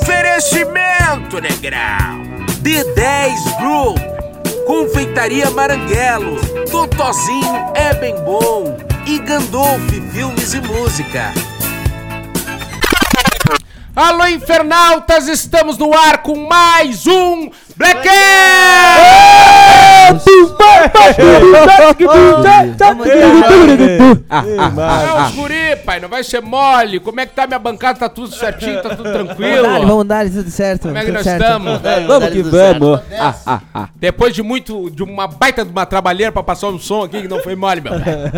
Oferecimento, negrão. D10 Group. Confeitaria Maranguelo. Totozinho é bem bom. E Gandolf Filmes e Música. Alô, infernautas! Estamos no ar com mais um Black É os guri, pai, não vai ser mole. Como é que tá minha bancada? Tá tudo certinho, tá tudo tranquilo? Vamos dar, vamos dar, tudo certo. Como é que nós certo. estamos? Vamos que vamos. Ah, ah, ah. Depois de muito, de uma baita de uma trabalheira pra passar um som aqui que não foi mole, meu.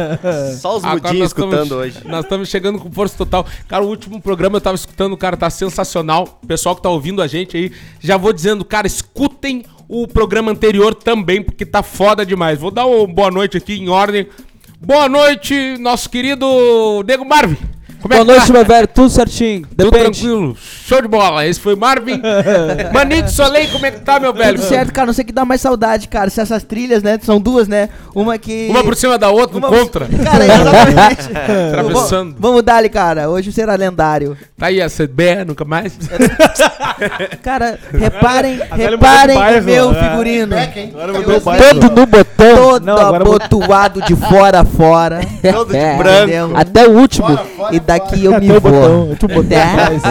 Só os mudinhos tamo- escutando hoje. Nós estamos chegando com força total. Cara, o último programa eu tava escutando, cara, tá sensacional. O pessoal que tá ouvindo a gente aí, já vou dizendo, cara, escutem o programa anterior também, porque tá foda demais. Vou dar uma boa noite aqui em ordem. Boa noite, nosso querido Nego Marvin. Como Boa é noite, tá? meu velho. Tudo certinho. Tudo Depende. tranquilo. Show de bola. Esse foi Marvin. Manito Soleil, como é que tá, meu velho? Tudo certo, cara. Não sei o que dá mais saudade, cara. Se essas trilhas, né? São duas, né? Uma que. Uma por cima da outra, um Uma- contra. Cara, exatamente. Atravessando. Vamos- Vamos dar-lhe, cara. Hoje será lendário. Tá aí a CB, nunca mais. Cara, reparem, reparem mudou de o meu é. figurino. Todo no botão. Todo abotoado de fora a fora. Todo de É, branco. entendeu? Até o último. E daqui eu me vou. botão. Tu botou É. atrás.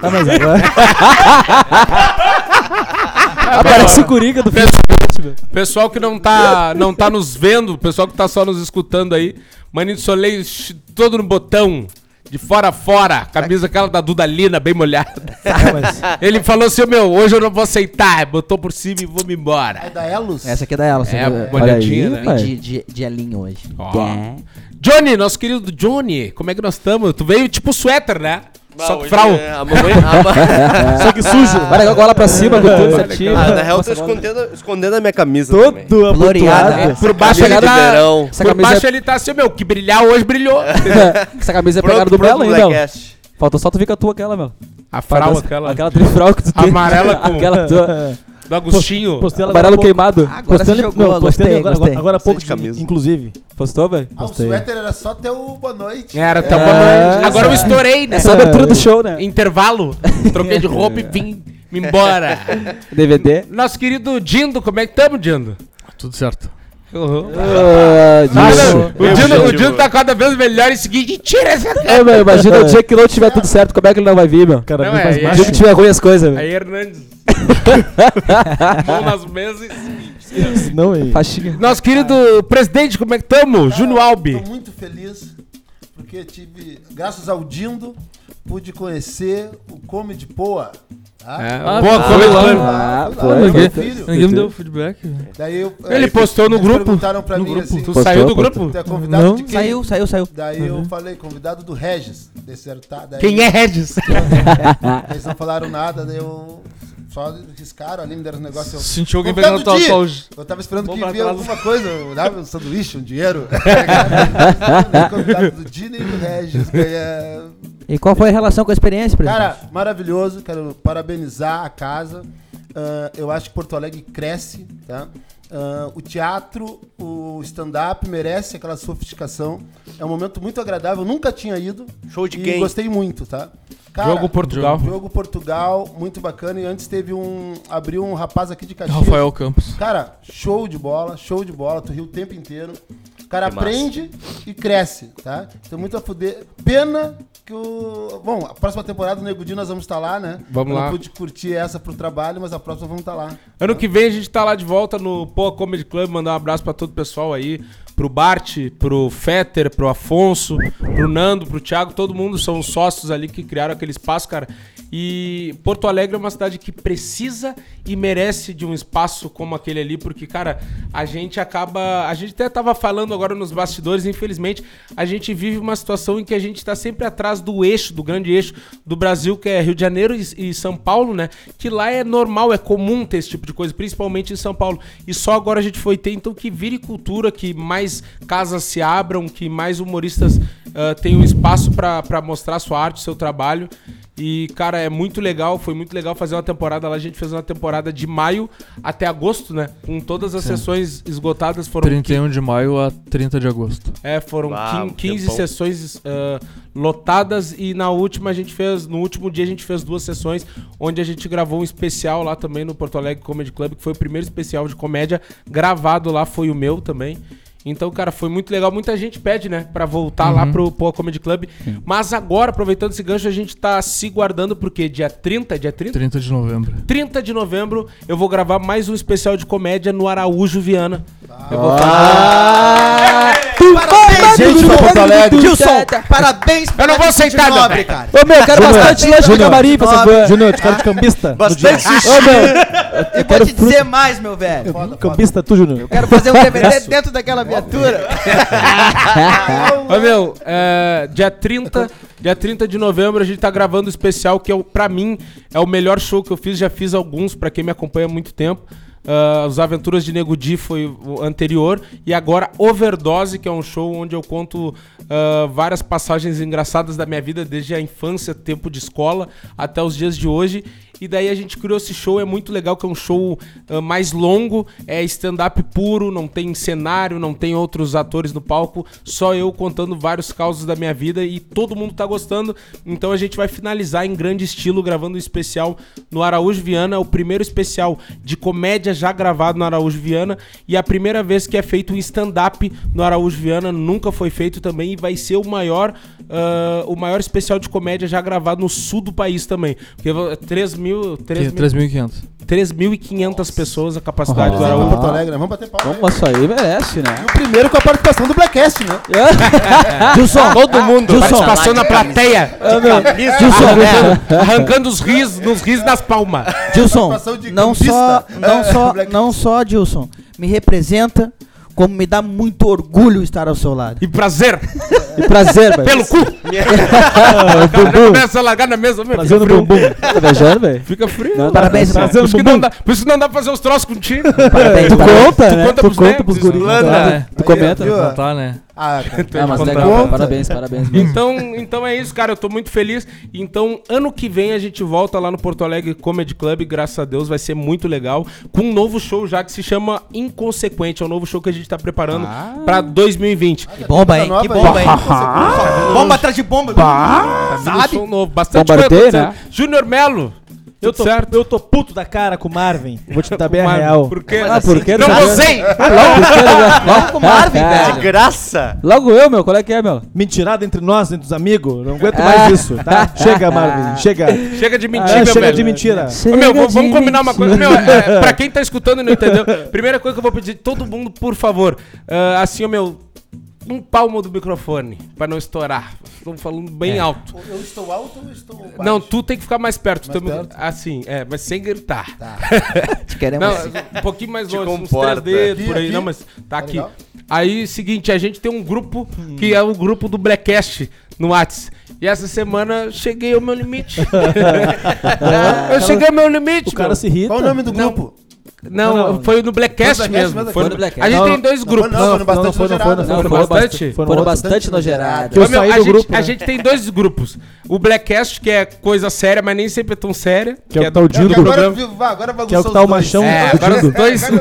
Tá, mas agora. Aparece o Coringa do filme. Pessoal que não tá, não tá nos vendo, pessoal que tá só nos escutando aí, Manito Soleil todo no botão, de fora a fora, camisa aquela da Duda Lina, bem molhada. É, mas Ele falou assim, meu, hoje eu não vou aceitar, botou por cima e vou me embora. da Elos? Essa aqui é da ela. É, molhadinha, né? pai. de, de, de elinho hoje. Ó. É. Johnny, nosso querido Johnny, como é que nós estamos? Tu veio tipo suéter, né? Só que frau. é a mamãe- a ma- Só que sujo. Vai legal gola pra cima, com tudo certinho. Ah, na real, eu tô escondendo, escondendo a minha camisa Todo. Floreada. abotoado. Por baixo camisa ele tá... verão. Essa Por camisa baixo é- ele tá assim, meu, que brilhar hoje brilhou. Essa camisa é pegada do Belo pro ainda, ó. Blackcast. Faltou só tu vir com a tua aquela, meu. A frau, aquela, Aquela trifral que tu tem. Amarela com- Aquela tua. Do Agostinho. Postei Amarelo queimado. Agora Postei você jogou, não, postei gostei, agora, gostei. agora, há pouco, de camisa. inclusive. Postou, velho? Ah, o suéter era só ter o boa noite. Era, tá É, bom. Agora eu estourei, né? É a abertura do show, né? Intervalo. Troquei de roupa e vim me embora. DVD. Nosso querido Dindo, como é que tamo, Dindo? Tudo certo. Ah, Ah, disso. não, o, Dindo o Dindo tá cada vez melhor e seguinte, tira essa cara. É, meu, imagina o dia que não tiver tudo certo, como é que ele não vai vir, meu? Cara, Não, é, mais é- O baixo. dia que tiver ruim as coisas, meu. Aí, Hernandes. Mão nas mesas e seguinte. Não, aí. Faixinha. Nosso querido presidente, como é que tamo? Júnior Albi. Tô muito feliz porque tive, graças ao Dindo, pude conhecer o Comedy Poa. Tá? É, Ah, boa Foi lá. Ah. Ninguém me deu feedback. Daí eu, Ele aí postou no eles grupo. Perguntaram pra No mim grupo. assim, Tu Postou, saiu do postou. grupo? tu é convidado Não. de quem? Saiu, saiu, saiu. Daí eu falei, convidado do Regis. Disseram, tá. Daí Quem é Regis? Eles não falaram nada, daí eu só riscaram ali, me deram um negócio. eu- Sentiu alguém pegando tua dia. sua hoje. Eu tava esperando Vamos que trás. alguma coisa, dava um sanduíche, um dinheiro. Tá convidado do Dini e do Regis. ganha- E qual foi a relação com a experiência, presidente? Cara, maravilhoso. Quero parabenizar a casa. Ah, eu acho que Porto Alegre cresce, tá? Ah, o teatro, o stand-up merece aquela sofisticação. É um momento muito agradável. Nunca tinha ido. Show de e quem? gostei muito, tá? Cara, Jogo Portugal. Jogo Portugal, muito bacana. E antes teve um. Abriu um rapaz aqui de Caxias. Rafael Campos. Cara, show de bola, show de bola. Tu riu o tempo inteiro. O cara Que massa. aprende e cresce, tá? Tem muito a fuder. Pena que o. Bom, a próxima temporada do Negudinho nós vamos estar lá, né? Vamos Eu lá. Não pude curtir essa pro trabalho, mas a próxima vamos estar lá. Ano que vem a gente tá lá de volta no Poa Comedy Club, mandar um abraço pra todo o pessoal aí, pro Bart, pro Fetter, pro Afonso, pro Nando, pro Thiago, todo mundo são os sócios ali que criaram aquele espaço, cara. E Porto Alegre é uma cidade que precisa e merece de um espaço como aquele ali, porque, cara, a gente acaba. A gente até tava falando agora nos bastidores, infelizmente, a gente vive uma situação em que a gente tá sempre atrás do eixo, do grande eixo do Brasil, que é Rio de Janeiro e, e São Paulo, né? Que lá é normal, é comum ter esse tipo de coisa, principalmente em São Paulo. E só agora a gente foi ter, então, que vire cultura, que mais casas se abram, que mais humoristas ah, tenham espaço pra mostrar sua arte, seu trabalho. E, cara, é muito legal, foi muito legal fazer uma temporada lá. A gente fez uma temporada de maio até agosto, né? Com todas as sessões esgotadas. Foram 31 de maio a 30 de agosto. é, foram um 15 tempão. sessões ah, lotadas e na última a gente fez, no último dia a gente fez duas sessões onde a gente gravou um especial lá também no Porto Alegre Comedy Club, que foi o primeiro especial de comédia gravado lá, foi o meu também. Então, cara, foi muito legal. Muita gente pede, né, pra voltar lá pro Poa Comedy Club. Mas agora, aproveitando esse gancho, a gente tá se guardando porque dia 30, dia 30? 30 de novembro. 30 de novembro eu vou gravar mais um especial de comédia no Araújo Viana. Eu vou Parabéns, gente pra Porto Alegre. Gilson, parabéns Eu não vou aceitar, nobre, Dedé. cara. Ô, meu, quero Júnior, bastante lanche Júnior. camarim, por favor. Júnior, te quero de cambista. Bastante Ô, meu, E vou te dizer mais, meu velho. Cambista, tu, Júnior. Quero fazer um DVD dentro daquela viatura. Ô, meu, é, dia 30, dia 30 de novembro a gente tá gravando o especial que é o, pra mim é o melhor show que eu fiz, já fiz alguns pra quem me acompanha há muito tempo. Ah, Os Aventuras de Nego Di foi o anterior e agora Overdose, que é um show onde eu conto ah, várias passagens engraçadas da minha vida desde a infância, tempo de escola até os dias de hoje. E daí a gente criou esse show, é muito legal, que é um show ah, mais longo, é stand-up puro, não tem cenário, não tem outros atores no palco, só eu contando vários causos da minha vida e todo mundo tá gostando. Então a gente vai finalizar em grande estilo, gravando um especial no Araújo Viana, o primeiro especial de comédia já gravado no Araújo Viana e a primeira vez que é feito um stand-up no Araújo Viana, nunca foi feito também e vai ser o maior, ah, o maior especial de comédia já gravado no sul do país também. Porque 3 mil. 3 mil 3.500. 3.500 pessoas a capacidade do Vamos Araújo. Porto Alegre, né? Vamos bater palma. Vamos, isso aí merece, né? E o primeiro com a participação do Blackcast, né? Gilson, Todo mundo Gilson. participação na plateia. Arrancando, arrancando os risos, nos risos das palmas. Gilson, não só, não É, só, não só, Gilson, me representa, como me dá muito orgulho estar ao seu lado. E prazer, E prazer, velho. pelo cu. Começa a largar na mesa, Fazendo frio. bumbum. Tá viajando, velho? Fica frio. Não, Parabéns, irmão. Por isso, que não dá, por isso que não dá pra fazer os troços contigo. Parabéns, Tu parabéns. conta, Tu né? conta Tu pros conta pros guris. né? Tu comenta. Não tá, né? Ah, cara. Ah, mas legal, Conta. parabéns, parabéns. mesmo. Então, então é isso, cara. Eu tô muito feliz. Então, ano que vem a gente volta lá no Porto Alegre Comedy Club, graças a Deus, vai ser muito legal. Com um novo show já que se chama Inconsequente. É um novo show que a gente tá preparando pra 2020. Que bomba, hein? Que bomba, hein? Bomba atrás de bomba. Tá vindo um Sabe? show novo. Bastante Bombardeio, coisa né? Júnior Melo. Eu tô, certo? eu tô puto da cara com o Marvin. Vou te dar bem a real. Por quê? Ah, por que? Não Não gostei! Vamos com o Marvin, De velho. graça. Logo eu, meu, qual é que é, meu? Mentirada entre nós, entre os amigos. Não aguento Ah. mais isso, tá? Chega, Marvin. Chega. Chega de Ah, mentira, chega velho. de mentira. Meu, vamos, combinar uma coisa. Meu, é, pra quem tá escutando e não entendeu, primeira coisa que eu vou pedir, todo mundo, por favor, ah, assim, meu, um palmo do microfone, pra não estourar. Estou falando bem alto. Eu estou alto ou estou baixo? Não, tu tem que ficar mais perto. Mais mic- perto? Assim, é, mas sem gritar. Tá. Te queremos. Não, um pouquinho mais longe, uns três dedos Aqui, por aí. aqui? Não, mas tá Tá aqui. legal. Aí, seguinte, a gente tem um grupo que é o grupo do Blackcast no Whats. E essa semana cheguei ao meu limite. eu cheguei ao meu limite, O cara meu. se irrita. Qual o nome do grupo? Não, Não, não. foi no Blackcast Foi no Blackcast mesmo. mesmo? Foi Foi no Blackcast. A gente Não, tem dois grupos. não, foi no foi, foi. bastante. Foram bastante no gerado. Que eu saí a, do gente, grupo, a né? gente tem dois grupos. O Blackcast, que é coisa séria, mas nem sempre é tão séria. Que é o tal do Dindo. programa. Que é o que os tá o dois. machão É, do agora os Dindo.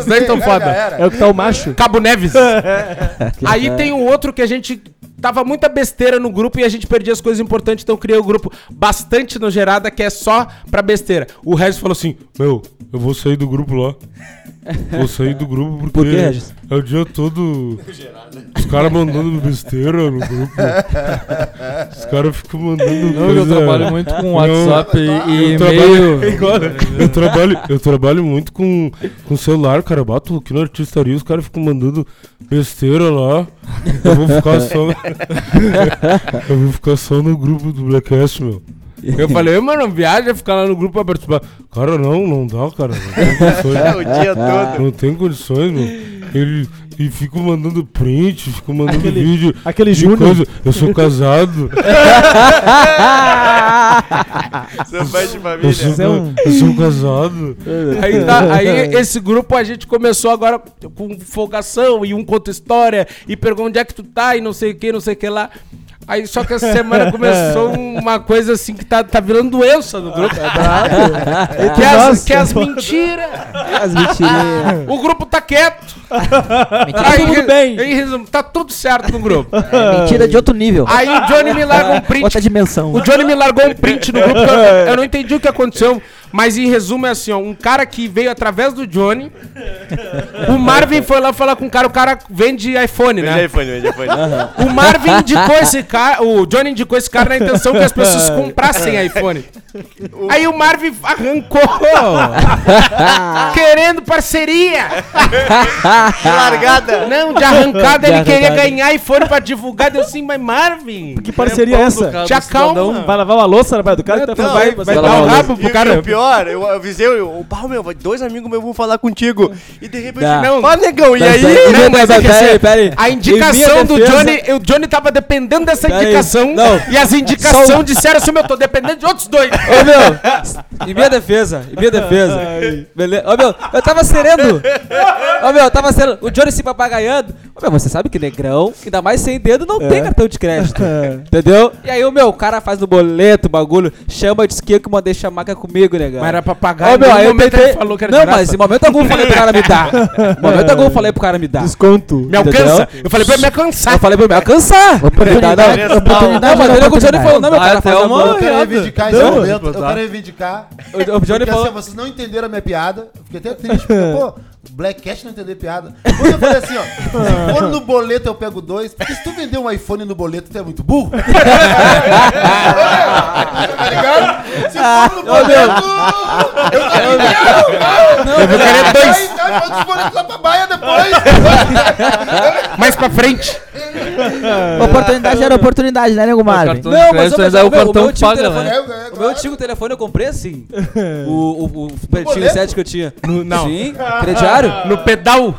dois, tão foda. É o que tá o macho. Cabo Neves. Aí tem o outro que a gente tava muita besteira no grupo e a gente perdia as coisas importantes, então criei o grupo bastante no gerada que é só pra besteira. O Regis falou assim: Meu, eu vou sair do grupo lá. Vou sair do grupo porque Por quê, Regis? é o dia todo. Os caras mandando besteira no grupo. Os caras ficam mandando. Não, eu coisa- trabalho muito com Não, WhatsApp e, e eu trabalho, e-mail. eu trabalho, eu trabalho muito com, com celular, cara. Bato aqui no artistaria, os caras ficam mandando besteira lá. Eu vou ficar só. eu vou ficar só no grupo do Blackcast, meu. Eu falei, mano, viaja ficar lá no grupo pra participar. Cara, não, não dá, cara. Não tem condições. É o dia todo. Não tem condições, meu. Ele. E fico mandando print, fico mandando Aquele- vídeo. Aquele de Júnior. Eu sou casado. Seu pai de Eu família. sou, Isso é um- eu sou casado. aí, tá, aí esse grupo a gente começou agora com folgação e um conta história e pergunta onde é que tu tá e não sei o que, não sei o que lá. Aí só que essa semana começou uma coisa assim que tá, tá virando doença no grupo. que, é as, que é as mentiras. As mentirinhas. O grupo tá quieto. Mentira, Aí, tudo bem. Em resumo, tá tudo certo no grupo. é mentira de outro nível. Aí o Johnny me larga um print. Outra dimensão. O Johnny me largou um print no grupo eu, eu não entendi o que aconteceu. Mas em resumo é assim, ó. Um cara que veio através do Johnny. O Marvin foi lá falar com o cara. O cara vende iPhone, Vende né? iPhone, vende iPhone. O Marvin indicou esse cara. O Johnny indicou esse cara na intenção que as pessoas comprassem iPhone. Aí o Marvin arrancou. querendo parceria. Largada. Não, de arrancada De ele queria arrancada. ganhar iPhone pra divulgar. Deu assim, mas Marvin. Que parceria é essa? Te acalma. Vai lavar uma louça, rapaz, do cara que tá Não, fazendo. Vai, vai Não, dar o não, rabo pro cara. o pior, eu avisei, eu, o pau, meu, dois amigos meus vão falar contigo. E de repente, Dá. não, fala negão, e aí? aí- Não, mas é que Peraí, assim, peraí. A indicação do Johnny, o Johnny tava dependendo dessa indicação. não. E as indicações disseram assim, meu, tô dependendo de outros dois. Ô meu, em minha defesa, em minha defesa. Beleza? Ô meu, eu tava sereno. Ô meu, eu tava sereno. O Johnny se papagaiando. Ô meu, você sabe que negrão, ainda mais sem dedo, não tem cartão de crédito. Entendeu? E aí o meu, o cara faz no boleto o bagulho, chama de que eu mandei chamar que é comigo, negão. Mas era pra pagar. Ô meu, aí eu tentei... ele falou que era Não, de graça. mas em momento algum eu falei pro cara me dar. Em momento algum eu falei pro cara me dar. Desconto. Me alcança. Entendeu? Eu falei pra ele me alcançar. Eu falei pro meu, alcançar. Oportunidade, Não, oportunidade, Não, mas ele Johnny oportunidade. falou, não, meu cara, faz uma-. Eu quero reivindicar esse momento. Eu quero reivindicar. O, Johnny assim, falou... vocês não entenderam a minha piada. Eu Fiquei até triste. Porque, pô, Black Cat não entendeu piada. Quando eu falei assim, ó, se for no boleto eu pego dois, porque se tu vender um iPhone no boleto, tu é muito burro. tá ligado? Se for no boleto, eu tô Eu vou querer dois. Pode disponibilizar pra baia depois. Mais pra frente. Oportunidade era oportunidade, né, nego Marvin? Não, mas, crédito, mas, mas aí o meu, o meu antigo paga, telefone, né? É, é, o meu antigo telefone eu comprei assim. o, o, o Pretinho boleto? 7 que eu tinha. não. Sim, crediário. No pedal.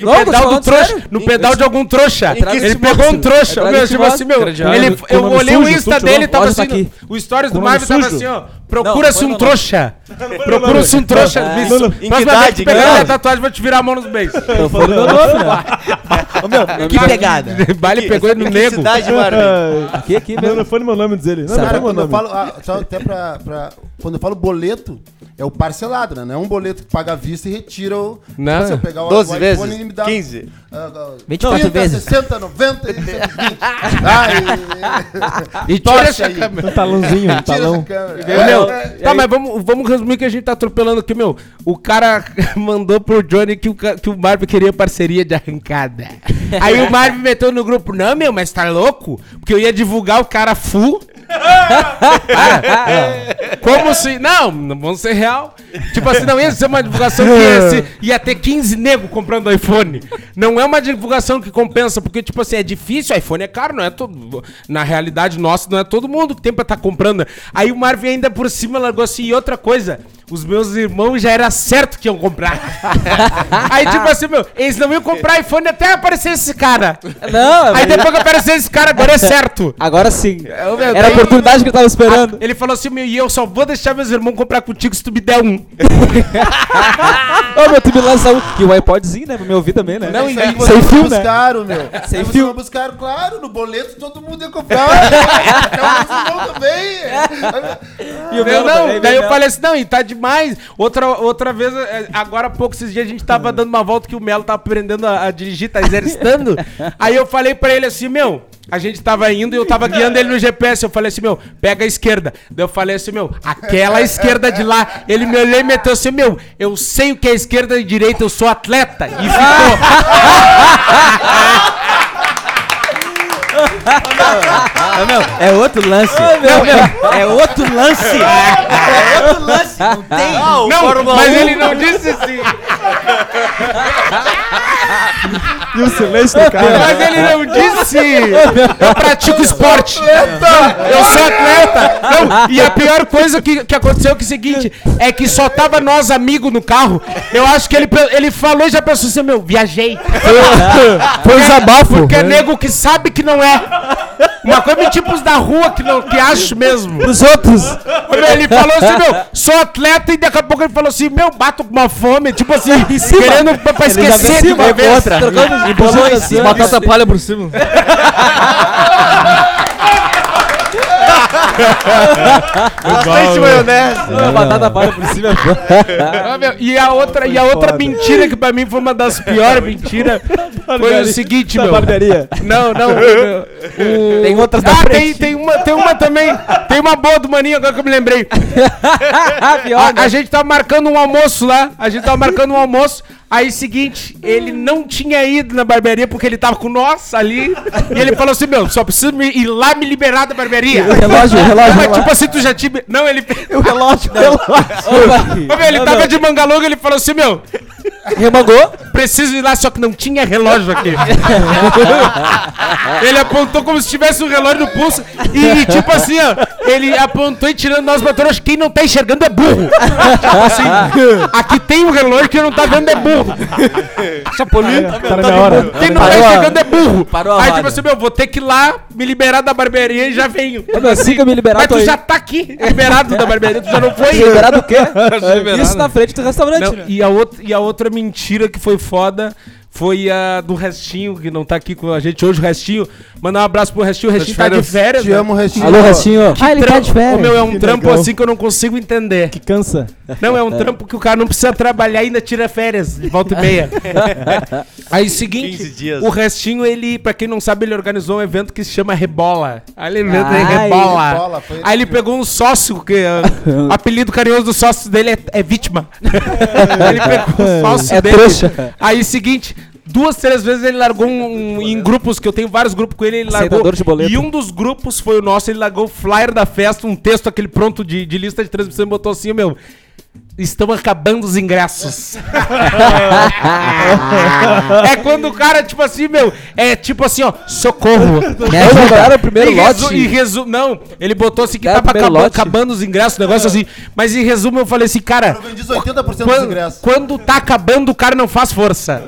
No Não, pedal do trouxa. sério. No pedal de algum trouxa. Ele pegou um trouxa. É Meu, tipo assim, meu. Ele, eu olhei o Insta sujo, dele tava assim. O stories do Marvin tava assim, ó. Procura-se um não, trouxa. Procura-se um trouxa. É. Próxima que vez que pegar minha tatuagem, vou te virar a mão nos beijos. Foi no meu nome? Que pegada. Baile pegou ele no nego. cidade, Marvin? Aqui, aqui mesmo. não foi no meu nome dizer ele. Não, meu quando eu nome. falo, ah, só até pra, Quando eu falo boleto, é o parcelado, né? Não é um boleto que paga à vista e retira o. Não. Se eu pegar o, 12 o vezes? Me dá. 15. ah, ah, 24 30, vezes. 60, 90 e 120. Ah, e, E tira essa aí. câmera. Um talãozinho, um tira talão. essa câmera. Meu, É, meu, é, tá, mas vamos, vamos resumir que a gente tá atropelando aqui, meu. O cara mandou pro Johnny que o, que o Marvin queria parceria de arrancada. Aí o Marvin meteu no grupo, não, meu, mas tá louco? Porque eu ia divulgar o cara full. Como se. Não, não vamos ser real. Tipo assim, não ia ser uma divulgação que ia, ser- ia ter 15 nego comprando iPhone. Não é uma divulgação que compensa, porque, tipo assim, é difícil, iPhone é caro, não é todo. Na realidade, nossa, não é todo mundo que tem pra estar comprando. Aí o Marvin ainda por cima largou assim, e outra coisa. Os meus irmãos já era certo que iam comprar. Aí, tipo assim, meu, eles não iam comprar iPhone até aparecer esse cara. Não, Aí mas- depois que apareceu esse cara, agora é certo. agora sim. meu, Era a daí- oportunidade que eu tava esperando. Ele falou assim, meu, e eu só vou deixar meus irmãos comprar contigo se tu me der um. Ô, meu, tu me lança um. E o iPodzinho, né? Pra me ouvir também, né? Não, aí e- vocês sem fio, né? buscaram, meu. Sem fio. vocês vão buscar, claro, no boleto todo mundo ia comprar. Até o nosso irmão também. E o Eu meu não, também, daí eu Melo. falei assim, não, e tá demais. Outra, outra vez, é, agora há pouco, esses dias, a gente tava dando uma volta que o Melo tava aprendendo a, a dirigir, tá exercitando. Aí eu falei pra ele assim, meu, a gente tava indo e eu tava guiando ele no GPS. Eu falei assim, meu, pega a esquerda. Daí eu falei assim, meu, aquela esquerda de lá. Ele me olhou e meteu assim, meu, eu sei o que é esquerda e direita, eu sou atleta. E ficou. É outro lance. É outro lance. É outro lance. Não tem. Não, mas 1. ele não disse assim. E o silêncio do cara. Mas ele não disse! Eu pratico esporte! Eu sou atleta! Não, e a pior coisa que, que aconteceu é que é o seguinte: é que só tava nós amigos no carro. Eu acho que ele, ele falou e já pensou assim, meu, viajei. Foi um desabafo. Porque é nego que sabe que não é. Uma coisa meio tipos da rua que, não, que acho mesmo. Os outros. Ele falou assim, meu, sou atleta e daqui a pouco ele falou assim, meu, bato com uma fome, tipo assim, querendo pra, pra esquecer de uma vez. Trocando, embolou em cima. Batata palha por cima. Bastante maionese. A batata palha por cima. Ah, meu, e a outra, e a outra mentira que pra mim foi uma das piores mentiras foi o seguinte, meu. barbearia. Não, não. o- Tem outras da Ah, tem, frente. tem, uma, tem uma também. Tem uma boa do maninho agora que eu me lembrei. Pior, A, a gente tava marcando um almoço lá. A gente tava marcando um almoço. Aí, seguinte, ele não tinha ido na barbearia porque ele tava com nós ali. E ele falou assim: Meu, só preciso me- ir lá me liberar da barbearia. Relógio, relógio. Mas, tipo assim, tu já te. Não, ele. O relógio, o relógio. Ô, meu, ele tava de manga longa, ele falou assim: Meu, Remangou. Preciso ir lá, só que não tinha relógio aqui. ele apontou como se tivesse um relógio no pulso. E, tipo assim, ó, ele apontou e tirando nós pra trás. Quem não tá enxergando é burro. tipo assim, aqui tem um relógio que não tá vendo é burro. Chapolin. Tá minha hora. Quem não tá enxergando é burro. parou a Aí, tipo assim, meu, vou ter que ir lá me liberar da barbearia e já venho. Ô, meu, assim que eu me liberar, Mas tu aí. já tá aqui, liberado da barbearia, tu já não foi. Liberado o quê? Isso na frente do restaurante, Não, né? e, a outra, e a outra mentira que foi foda foi a do Restinho, que não tá aqui com a gente hoje, o Restinho. Mandar um abraço pro Restinho, o Restinho tá de férias. Te né? amo, Restinho. Alô, Restinho. Que trampo- Ô, meu, é um Que trampo legal. assim que eu não consigo entender. Que cansa. Não, é um trampo que o cara não precisa trabalhar e ainda tira férias, de volta e meia. Aí, seguinte, 15 dias. o Restinho, ele, pra quem não sabe, ele organizou um evento que se chama Rebola. Aí ele evento Ai, Rebola. Rebola, foi ele Aí ele pegou um sócio, que ah, o apelido carinhoso do sócio dele é, é vítima. ele pegou o sócio É dele. trouxa. Aí, seguinte, duas, três vezes ele largou um, um- em grupos, que eu tenho vários grupos com ele, ele largou. Aceitador de boleto. E um dos grupos foi o nosso, ele largou o flyer da festa, um texto aquele pronto de, de lista de transmissão e botou assim, meu. Estão acabando os ingressos. é quando o cara, tipo assim, meu, é tipo assim, ó, socorro. Não, não era o primeiro resu- lote. em resu- não, ele botou assim que o tava acabando, acabando os ingressos, negócio assim. Mas em resumo eu falei assim, cara, Eu vendi 80% dos quando, ingressos. quando tá acabando, o cara não faz força.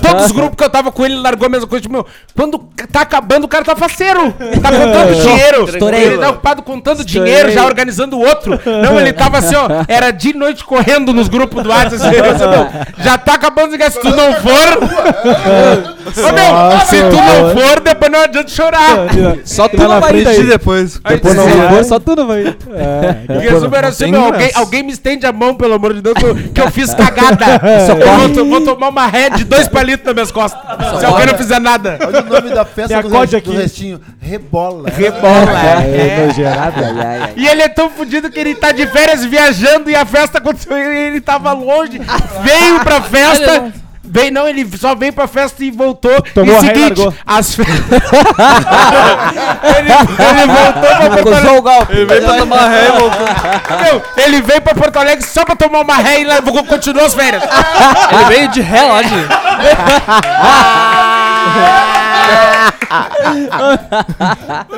Todos os grupos que eu tava com ele, ele largou a mesma coisa. Tipo, meu, quando tá acabando, o cara tá faceiro. Tá contando dinheiro. Estourei. Ele tá ocupado contando dinheiro, já organizando o outro. Não, ele tava assim, ó. Era de noite correndo nos grupos do WhatsApp. Assim, já tá acabando ingressos. Se tu não for. Ô, meu, se tu não for, depois não adianta chorar. Só tu não na vai ir frente daí. depois. Depois não vai, só tu não vai. É. Em resumo, era assim, meu, alguém, alguém me estende a mão, pelo amor de Deus, que eu, que eu fiz cagada. eu vou, to- vou tomar uma ré de dois palitos nas minhas costas. se alguém não fizer nada. Olha o nome da festa do, rest- do. Restinho. Rebola. Rebola. É, ai. E ele é tão fudido que ele tá de férias viajando e a festa aconteceu ele tava longe. Veio pra festa. Veio, não, ele só veio pra festa e voltou. Tomou e ré e seguinte, largou. as fe... ele, ele voltou pra Porto Alegre. O golpe. Ele veio pra tomar ré e voltou. Meu, ele veio pra Porto Alegre só pra tomar uma ré e lá- continuou as férias. Ele veio de relógio.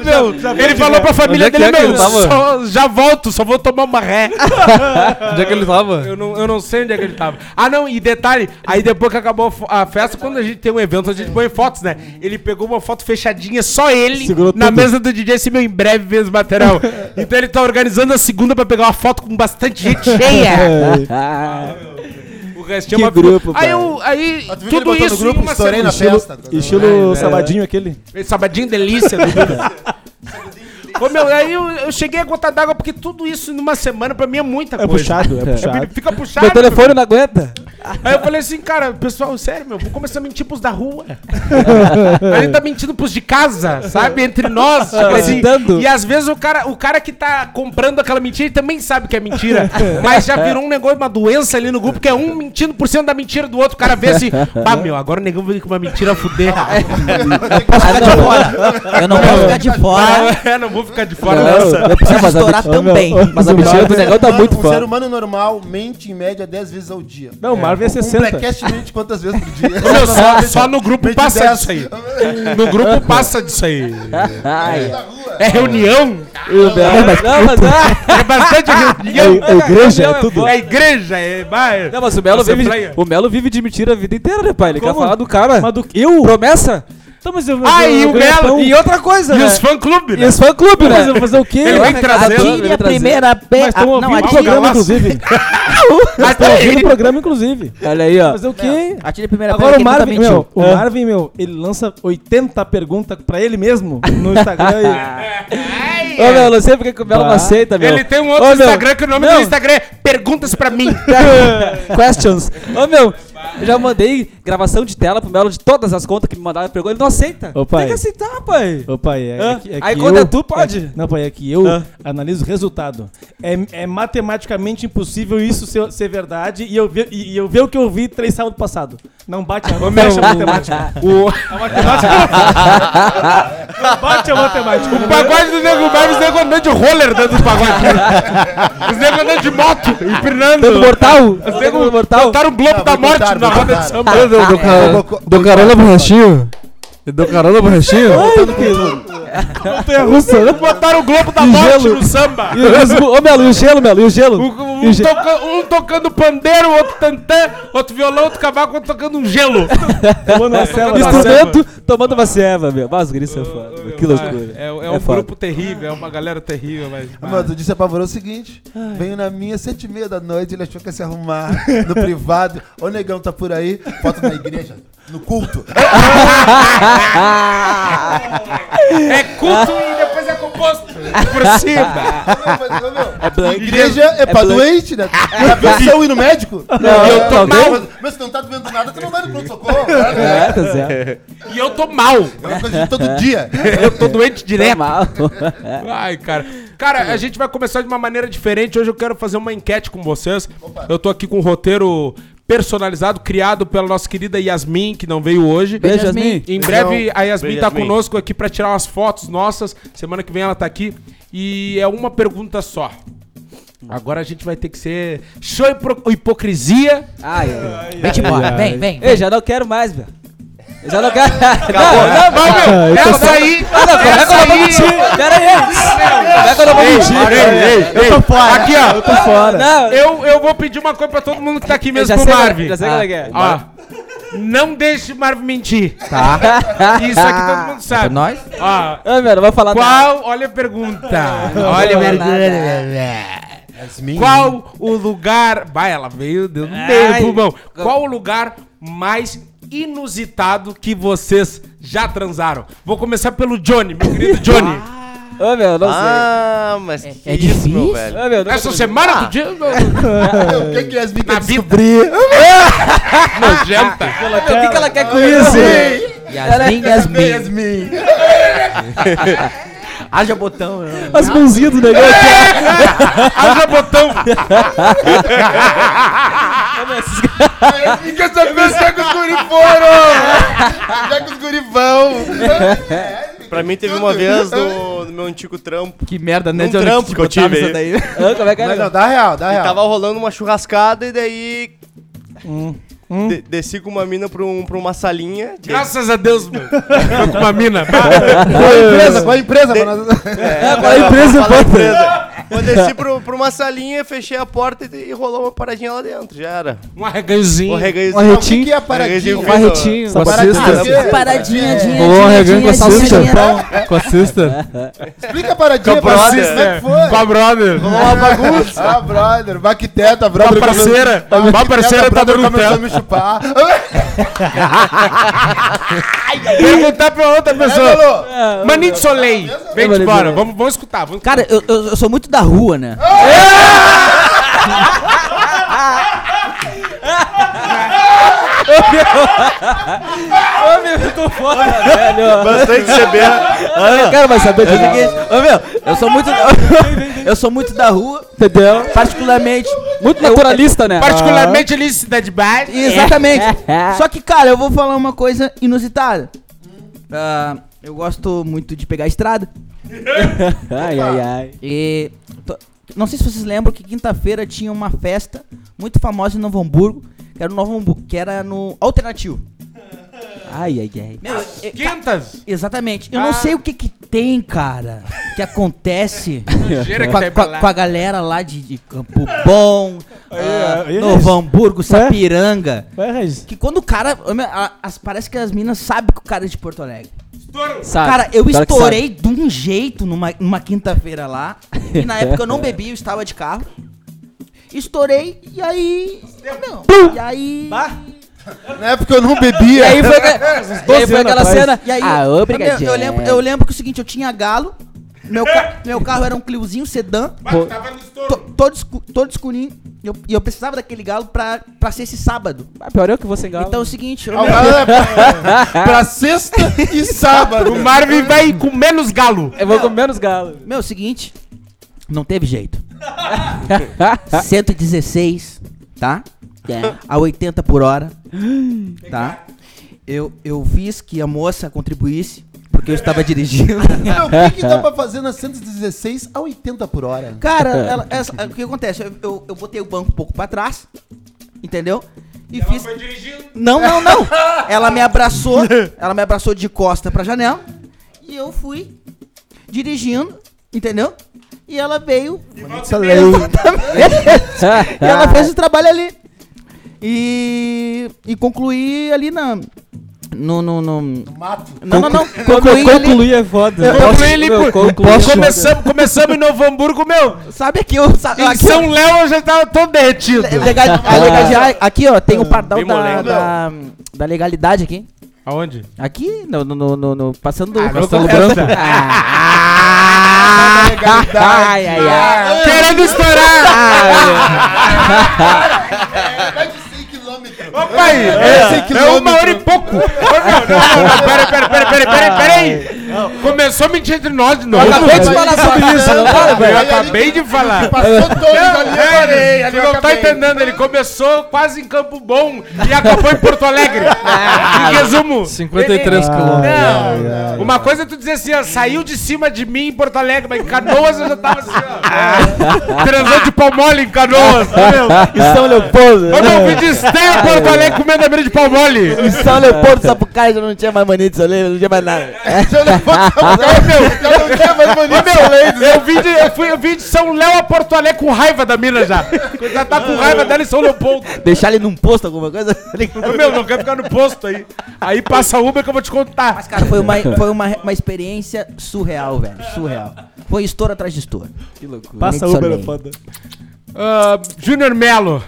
Meu, ele falou pra família Onde é que dele, é que meu, ele tava? só- já volto, só vou tomar uma ré. Onde é que ele tava? Eu não, eu não sei onde é que ele tava. Ah, não, e detalhe, aí depois que acabou a fo- a festa, quando a gente tem um evento, a gente põe fotos, né? Ele pegou uma foto fechadinha, só ele, Segurou na tudo. mesa do DJ, assim, meu, em breve vê esse material. então ele tá organizando a segunda pra pegar uma foto com bastante gente cheia. Ah, É Que uma grupo, Aí, eu, aí Ah, tudo botou isso grupo, em uma semana. festa. Estilo sabadinho aquele. Sabadinho delícia do Duda. Ô, meu, aí eu, eu cheguei a gota d'água porque tudo isso numa semana pra mim é muita É coisa. puxado, é puxado. Fica puxado. Meu telefone não aguenta. Aí eu falei assim, cara, pessoal, sério, meu, vou começar a mentir pros da rua. a gente tá mentindo pros de casa, sabe? Entre nós. tipo assim. E às vezes o cara, o cara que tá comprando aquela mentira, ele também sabe que é mentira. mas já virou um negócio, uma doença ali no grupo, que é um mentindo por cento da mentira do outro. O cara vê assim, pá, meu, agora o negão veio com uma mentira a fuder. Ah, não, eu não posso ficar de fora. Ah, é, não vou ficar de fora Não, dessa. eu preciso fazer Estourar também. Mas a o mentira do negão tá muito um ser foda. humano normal mente em média 10 vezes ao dia. Não, o Marvel é Um 60. Blackcast mente quantas vezes por dia? Meu, só, só no grupo passa 10. disso aí. No grupo passa disso aí. É reunião. Não, mas, não, mas, É bastante reunião. É, é igreja, é é tudo. É igreja, é. não, mas o Melo, vive, Assembleia. o Melo vive de mentira a vida inteira, né, pai? Ele quer falar do cara. Mas do eu? Promessa? Então, mas eu, Ah, eu- e eu o pão. E outra coisa, E né? os fã-clube, E né? os fã-clube, né? Mas eu vou fazer o quê? Ele vem trazer. Atire Atire a primeira Mas pedra. estão Não, ouvindo o atire, programa, inclusive. Mas Estão tá ouvindo o programa, inclusive. Olha aí, ó. Fazer o quê? atire a primeira Agora o pedra. Marvin, meu, o mentiu. Marvin, meu, ele lança 80 perguntas pra ele mesmo no Instagram. e- Ô, meu, eu não sei porque que o Melo não Bah. aceita, meu. Ele tem um outro Ô, meu, Instagram que o nome do Instagram é Perguntas pra mim. Questions. Ô, meu, eu já mandei gravação de tela pro Melo de todas as contas que me mandaram. Ele pegou, ele não aceita. Ô, pai. Tem que aceitar, pai. Ô, pai, é, é que, é Aí que quando eu, é tu, pode. é- não, pai, é que eu Hã? analiso o resultado. É, é matematicamente impossível isso ser, ser verdade e eu, ver, e, e eu ver o que eu vi três sábados passado. Não bate a, não fecha a matemática. O, A matemática não bate a matemática. o pagode do Nego Velho, os nego andando de roller dentro do pagode. os nego andando de moto, empinando. Dando mortal. Os nego mortal. botaram o Globo Não, da Morte botar, na roda de samba. Vou co- deu carona pro restinho? Deu carona pro restinho? Montanha russa? Botaram o Globo da Morte no samba. E Ô, Melo, e o gelo, Melo, e o gelo? O- o- Um, o toca- um tocando pandeiro, outro tantã, outro violão, outro cavaco, outro tocando um gelo. Tomando uma Instrumento tomando uma ceva, meu. Mas guris são foda. Que loucura. É, é um foda. grupo terrível, é uma galera terrível, mas. Mano, tu disse apavorou o seguinte: venho na minha sete e meia da noite, ele achou que ia se arrumar no privado. Ô negão, tá por aí, foto na igreja, no culto. É culto e depois é composto. Por cima. É blanco. Igreja é, pra blanco. doente, né? Pensou em ir no médico? Não, eu tô não, mal. não. Mas se não tá doendo nada, tu não vai no pronto-socorro. É, tá certo. E eu tô mal. É uma coisa de todo dia. Eu tô doente direto. mal. Ai, cara. Cara, a gente vai começar de uma maneira diferente. Hoje eu quero fazer uma enquete com vocês. Eu tô aqui com um roteiro personalizado, criado pela nossa querida Yasmin, que não veio hoje. Beijo, Yasmin. Em breve a Yasmin Beijo, tá Yasmin. conosco aqui pra tirar umas fotos nossas. Semana que vem ela tá aqui. E é uma pergunta só. Agora a gente vai ter que ser show hipo- hipocrisia. Ai, ai. Vem embora, vem, vem. Ei, já não quero mais, velho. Eu já não quero. Não, não, meu. Essa aí. Essa aí. Pera aí. Como é que eu não vou mentir? Eu tô fora. Aqui, ó. Eu tô fora. Não, Eu, eu vou pedir uma coisa pra todo mundo que tá aqui eu mesmo pro sei, Marvin. já sei qual é que é. Ó, não deixe o Marvin mentir. Tá. Isso aqui todo mundo sabe. É nós? Ó, Ô, meu, não vou falar nada. qual, olha a pergunta. Olha a pergunta. Qual o lugar. Vai, ela veio, deu no meio, Ai. pulmão. Qual o lugar mais inusitado que vocês já transaram? Vou começar pelo Johnny, meu querido Johnny. Ô, meu, não sei. Ah, mas que é isso, meu difícil? velho. Ô, meu, não Essa semana do dia. O que que quer vida. descobrir? Nojenta. O que, que ela quer com isso? Yasmin, Yasmin. Yasmin. Haja botão. né? As mãozinhas do negócio. Haja botão. Saber se é que os guri foram. Já que os guri vão. Pra mim teve uma vez no, no meu antigo trampo. Que merda, né? Um trampo que eu tive essa daí. Hã, Como é que Não, é? não, dá real, dá E real. tava rolando uma churrascada e daí. de- desci com uma mina pra, um, pra uma salinha. de- Graças a Deus, meu. Com uma mina. Qual a empresa? Qual a empresa? pra nós- É, qual a empresa, fala a empresa. Eu desci pro, pra uma salinha, fechei a porta e, e rolou uma paradinha lá dentro. Já era. Um arreganhozinho. Um reganhozinho. Uma O que que é a paradinha? Um Barretinho. Com a Paradinha. sister. Paradinha, dinha, Rolou um dinha, arreganho com a sister. dinha. Com a sister. Explica a paradinha Com a pra brother. Como é que foi? Com a brother. Uma bagunça. Ah, brother. Baquiteta, brother. Uma parceira. Uma parceira tá dando tempo. me chupar. Perguntar pra outra É, pessoa. Lolo. Manito Soleil. Vem de fora. Soleil. Vamos, vamos escutar. Vamos Cara, eu, eu, eu sou muito da rua, né? Ô, meu, eu tô foda, velho. Bastante CB. Eu não quero mais saber É o disso. seguinte, ô meu, eu sou muito da, eu sou muito da rua, Entendeu? particularmente. Muito naturalista, né? Particularmente ali em Cidade Baixa. Exatamente. Só que, cara, eu vou falar uma coisa inusitada. Ah, eu gosto muito de pegar a estrada. Ai, ai, ai. E tô- não sei se vocês lembram que quinta-feira tinha uma festa muito famosa em Novo Hamburgo, que era no Novo Hamburgo, que era no alternativo. Ai, ai, ai. Meu, eu- Quintas. exatamente. Eu Ah. não sei o que que tem, cara, que acontece que com, a, tem com pra a- lá. com a galera lá de, de Campo Bom, ah, aí, Novo Hamburgo, Sapiranga. Vai, Regis. Que quando o cara. a- as- parece que as minas sabem que o cara é de Porto Alegre. Sabe? Cara, eu que estourei de um jeito numa, numa quinta-feira lá. E na época eu não bebi, eu estava de carro. Estourei e aí. Meu, e aí. Na época eu não E bebia. aí foi, e aí foi aquela atrás. cena. E aí, ah, eu, obrigado. eu, lembro, eu lembro que é o seguinte, eu tinha galo, meu, ca- meu carro era um Cliozinho sedã, Tava no estouro. to- todo, escu- todo escurinho, e eu, e eu precisava daquele galo pra, pra ser esse sábado. Ah, pior eu que você engano. Então é o seguinte, eu, Ah, galo é pra, pra sexta e sábado. O Marvin vai com menos galo. eu vou com menos galo. meu, é o seguinte, não teve jeito. 116, tá? A 80 por hora, tá? Eu, eu fiz que a moça contribuísse, porque eu estava dirigindo. O que, que dá pra fazer na 116 a 80 por hora? Cara, ela- essa- o que acontece? Eu, eu, eu botei o banco um pouco pra trás, entendeu? E fiz. dirigindo. Não, não, não. Ela me abraçou, ela me abraçou de costa pra janela e eu fui dirigindo, entendeu? E ela veio. e ela fez o trabalho ali. E, e concluí ali na. No. no, no Mato. não, não, não. Conclu- Concluí ali. Concluir é foda. Concluí ele Meu, por- concluí. Começamos, começamos em Novo Hamburgo, meu. Sabe aqui o. Sabe, Em aqui, São Léo eu já tava todo derretido. Legal, a legalidade- aqui, ó, tem o pardal Bem da, da, da legalidade aqui. Aonde? Aqui, no, no, no, no- no- passando do. Castelo Branco. ai, ai, ai. Querendo estourar! 100 Ô pai, É, é, é uma hora e pouco. Não, não, não, pera, pera, pera, pera, pera, pera aí. Começou a mentir entre nós de novo. Acabei de falar sobre isso, não fala, Eu velho. acabei de falar. Passou todos ali, eu parei. Ele eu não tá entendendo, ele começou quase em Campo Bom e acabou em Porto Alegre. Em resumo. 53 ele- quilômetros. Não, uma coisa é tu dizer assim, ó, saiu de cima de mim em Porto Alegre, mas em Canoas eu já tava assim, ó. Transou de pau mole em Canoas, tá? Em São Leopoldo. Ô meu, fui de esteio em Porto Alegre comendo a beira de pau mole. Em São Leopoldo, Sapucaí, já não tinha mais mania de Soleil, não tinha mais nada. Ô meu, Eu não tinha mais Ô, bonito. meu, eu vim, de, eu, fui, eu vim de São Léo a Porto Alegre com raiva da mina já. Eu já tá com raiva dela em São Leopoldo. Deixar ele num posto, alguma coisa? Meu, não quer ficar no posto aí. Aí passa Uber que eu vou te contar. Mas, cara, foi uma, foi uma, uma experiência surreal, velho. Surreal. Foi estouro atrás de estouro. Passa Nem Uber, é foda. Ah, Júnior Melo,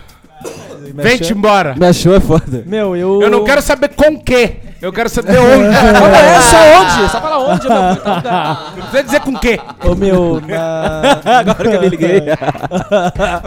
vem-te embora. Minha show é foda. Meu, eu. Eu não quero saber com que. Eu quero saber onde. Como é? Só onde? Só fala onde, meu. Não precisa dizer com que. Ô, meu, na... Agora que eu me liguei.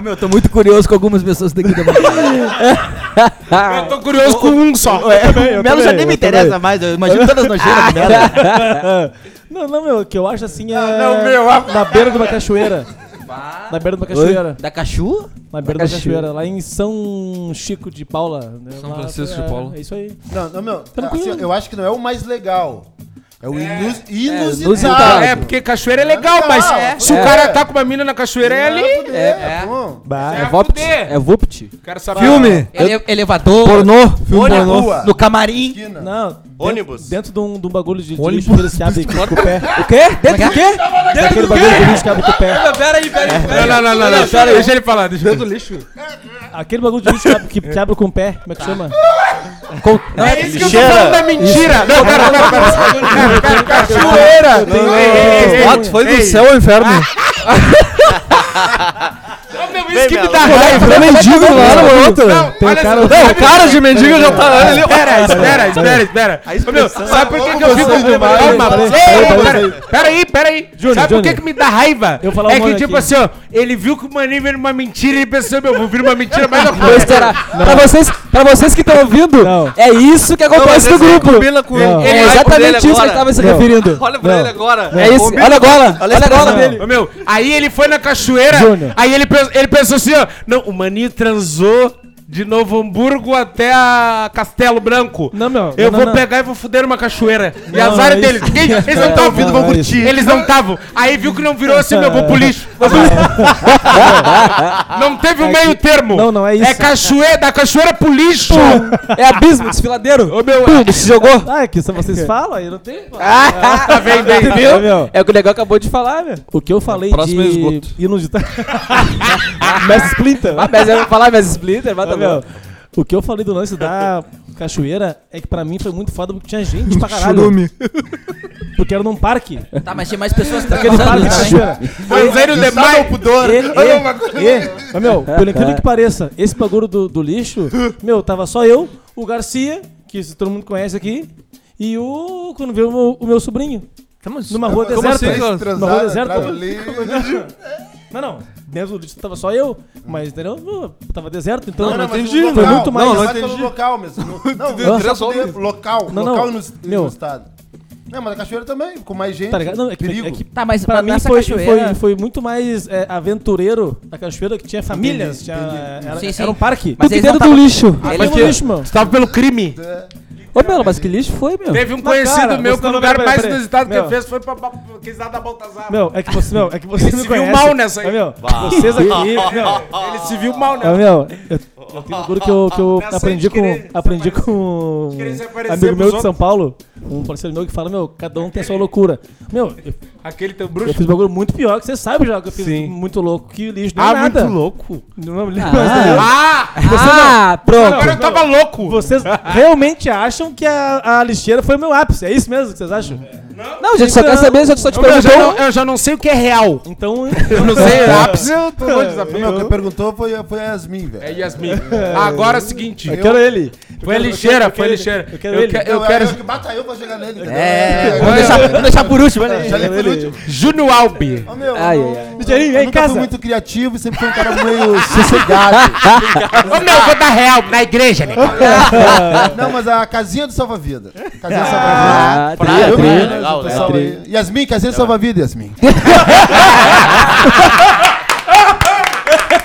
meu, tô muito curioso com algumas pessoas daqui da Eu tô curioso com um só. eu O Melo já nem me interessa mais, eu imagino todas as nojeiras do Melo. Não, não, meu, o que eu acho assim é. não, meu, Na beira de uma cachoeira. Na beira uma cachoeira. Da Cachu? Na beira da cachoeira. Lá em São Chico de Paula. né? São Lá Francisco foi- de Paula. É isso aí. Não, não, meu. Assim, eu acho que não é o mais legal. É o inus- inusitado. inusitado. É, porque cachoeira é legal, mas é. se o cara tá com uma mina na cachoeira, é ali. É, bom. Bah, É É Vopt. É Vupt. Quero saber. Filme. Ele, elevador. Pornô. Filme pornô. rua. No camarim. Esquina. Não, Ônibus. Dentro, dentro de um, de um bagulho de, lixo que eles que abrem com, o pé. O quê? Dentro do quê? Daquele bagulho de lixo que abre com o pé. Pera aí, pera aí. Não, não, não, não, não. Deixa ele falar. Deixa ele... lixo. Aquele bagulho de lixo que abre, que abre com o pé. Como é que chama? É isso que eu tô falando da mentira. Não, pera, pera, pera. Cachoeira. Ei, ei, ei, Ah, tu foi do céu ao inferno. Ô, meu, isso que me dá raiva. Virou mendigo lá no outro. Não, Tem Não, o cara de mendigo já tá ali. Espera, espera, espera, espera. Meu, sabe por que, que eu fico. Calma, pera- aí, pera aí. Júnior, Sabe por que, que me dá raiva? É que, tipo aqui. assim, ó, ele viu que o maninho veio numa mentira e ele pensou, meu, vou vir numa mentira mais uma estourar. Pra vocês, pra vocês que estão ouvindo, Não. é isso que acontece no grupo. Combina com Não. ele. É exatamente isso que ele tava se Não. referindo. Olha pra Não. ele agora. É isso. Olha agora. Olha agora dele. Ô, meu, aí ele foi na cachoeira, Júnior. aí ele, ele pensou assim, ó, não, o maninho transou de Novo Hamburgo até a Castelo Branco. Não, meu. Eu não, vou não. pegar e vou fuder numa cachoeira. e Não, azar é deles. isso. Ninguém- eles não É, estavam vindo, vão é curtir. isso. Eles não estavam. Aí viu que não virou assim, meu, vou pro lixo. não teve um meio termo. Não, não é isso. É cachoeira, da cachoeira pro lixo. É abismo, desfiladeiro. Ô, meu, Pum, se jogou. Ah, é que isso vocês falam, aí não tem. tá bem, bem. Meu? É o que o negócio acabou de falar, velho. O que eu falei Próximo é de esgoto. inusitado. Mestre Splinter. Ah, mas eu vou falar mais Splinter, mas tá meu, bom. o que eu falei do lance da cachoeira é que pra mim foi muito foda porque tinha gente pra caralho. Churume. Porque era num parque. Tá, mas tinha mais pessoas Aquele transando, parque de né? cachoeira. Banzeiro demais. pudor. E, e, e, Ô, meu, pelo incrível que pareça, esse bagulho do, do lixo, meu, tava só eu, o Garcia, que todo mundo conhece aqui, e o. Quando veio o meu, o meu sobrinho. Numa rua deserta. assim? Numa rua deserta. Não, não. Dentro do lixo tava só eu, mas entendeu? Não, Tava deserto, então. Não, não, mas entendi. no Foi local, muito mais- Não, não não entendi. pelo local mesmo. No- Não, não, poder- homens. local. Não, local não. no, Meu. no estado. Não, mas a cachoeira também, com mais gente. Tá ligado? Não, é que, perigo. é que Tá, mas pra pra mim foi, cachoeira... foi, foi muito mais é, aventureiro a cachoeira, que tinha famílias, Entendi, tinha, entendi. Era, Sim, sim. era um parque. Mas Tudo dentro não do lixo. Ele Mas é que- lixo, mano. Você tava pelo crime. Ô, meu, mas que lixo foi, meu? Teve um Mas, conhecido cara, meu você que o não- lugar peraí, mais peraí. inusitado que Meu. ele fez foi pra, pra, pra da Baltazar. Meu, é que você, meu, é que você Ele se viu mal nessa aí. Meu, vocês aqui, meu, Ele se viu mal, né? Ô, meu, eu, eu tenho um bagulho que eu, que eu aprendi com, querer aprendi aparecer- com um amigo meu de São Paulo, um parceiro meu que fala, meu, cada um tem a sua loucura. Meu, eu, Aquele teu eu bruxo. fiz um bagulho muito pior, que você sabe já que eu fiz Sim. muito louco, que lixo, não Ah, é nada. muito louco. Não lembro Ah. Ah! Ah, pronto. Agora eu tava louco. Vocês realmente acham que a, a lixeira foi o meu ápice? É isso mesmo que vocês acham? Não, a gente só quer saber, só, só te Eu já, perguntou. não, eu já não sei o que é real. Então. Eu não sei, ápice eu tô longe. Não, quem perguntou foi, foi a Yasmin, velho. É Yasmin. Agora é o seguinte. Eu quero ele. Foi a lixeira, foi lixeira. Eu quero ele. que- Eu, eu quero. que bata eu pra chegar nele? É, vamos deixar, por último, olha aí. Último. Júnior Albi. Ô, meu, Ai, eu não- ai, eu fui muito criativo e sempre fui um cara meio sossegado. Ô meu, vou dar real na igreja, né? não, mas a casinha do salva-vida. Casinha do salva-vida. Legal, legal. aí. Yasmin, casinha do salva-vida, Yasmin.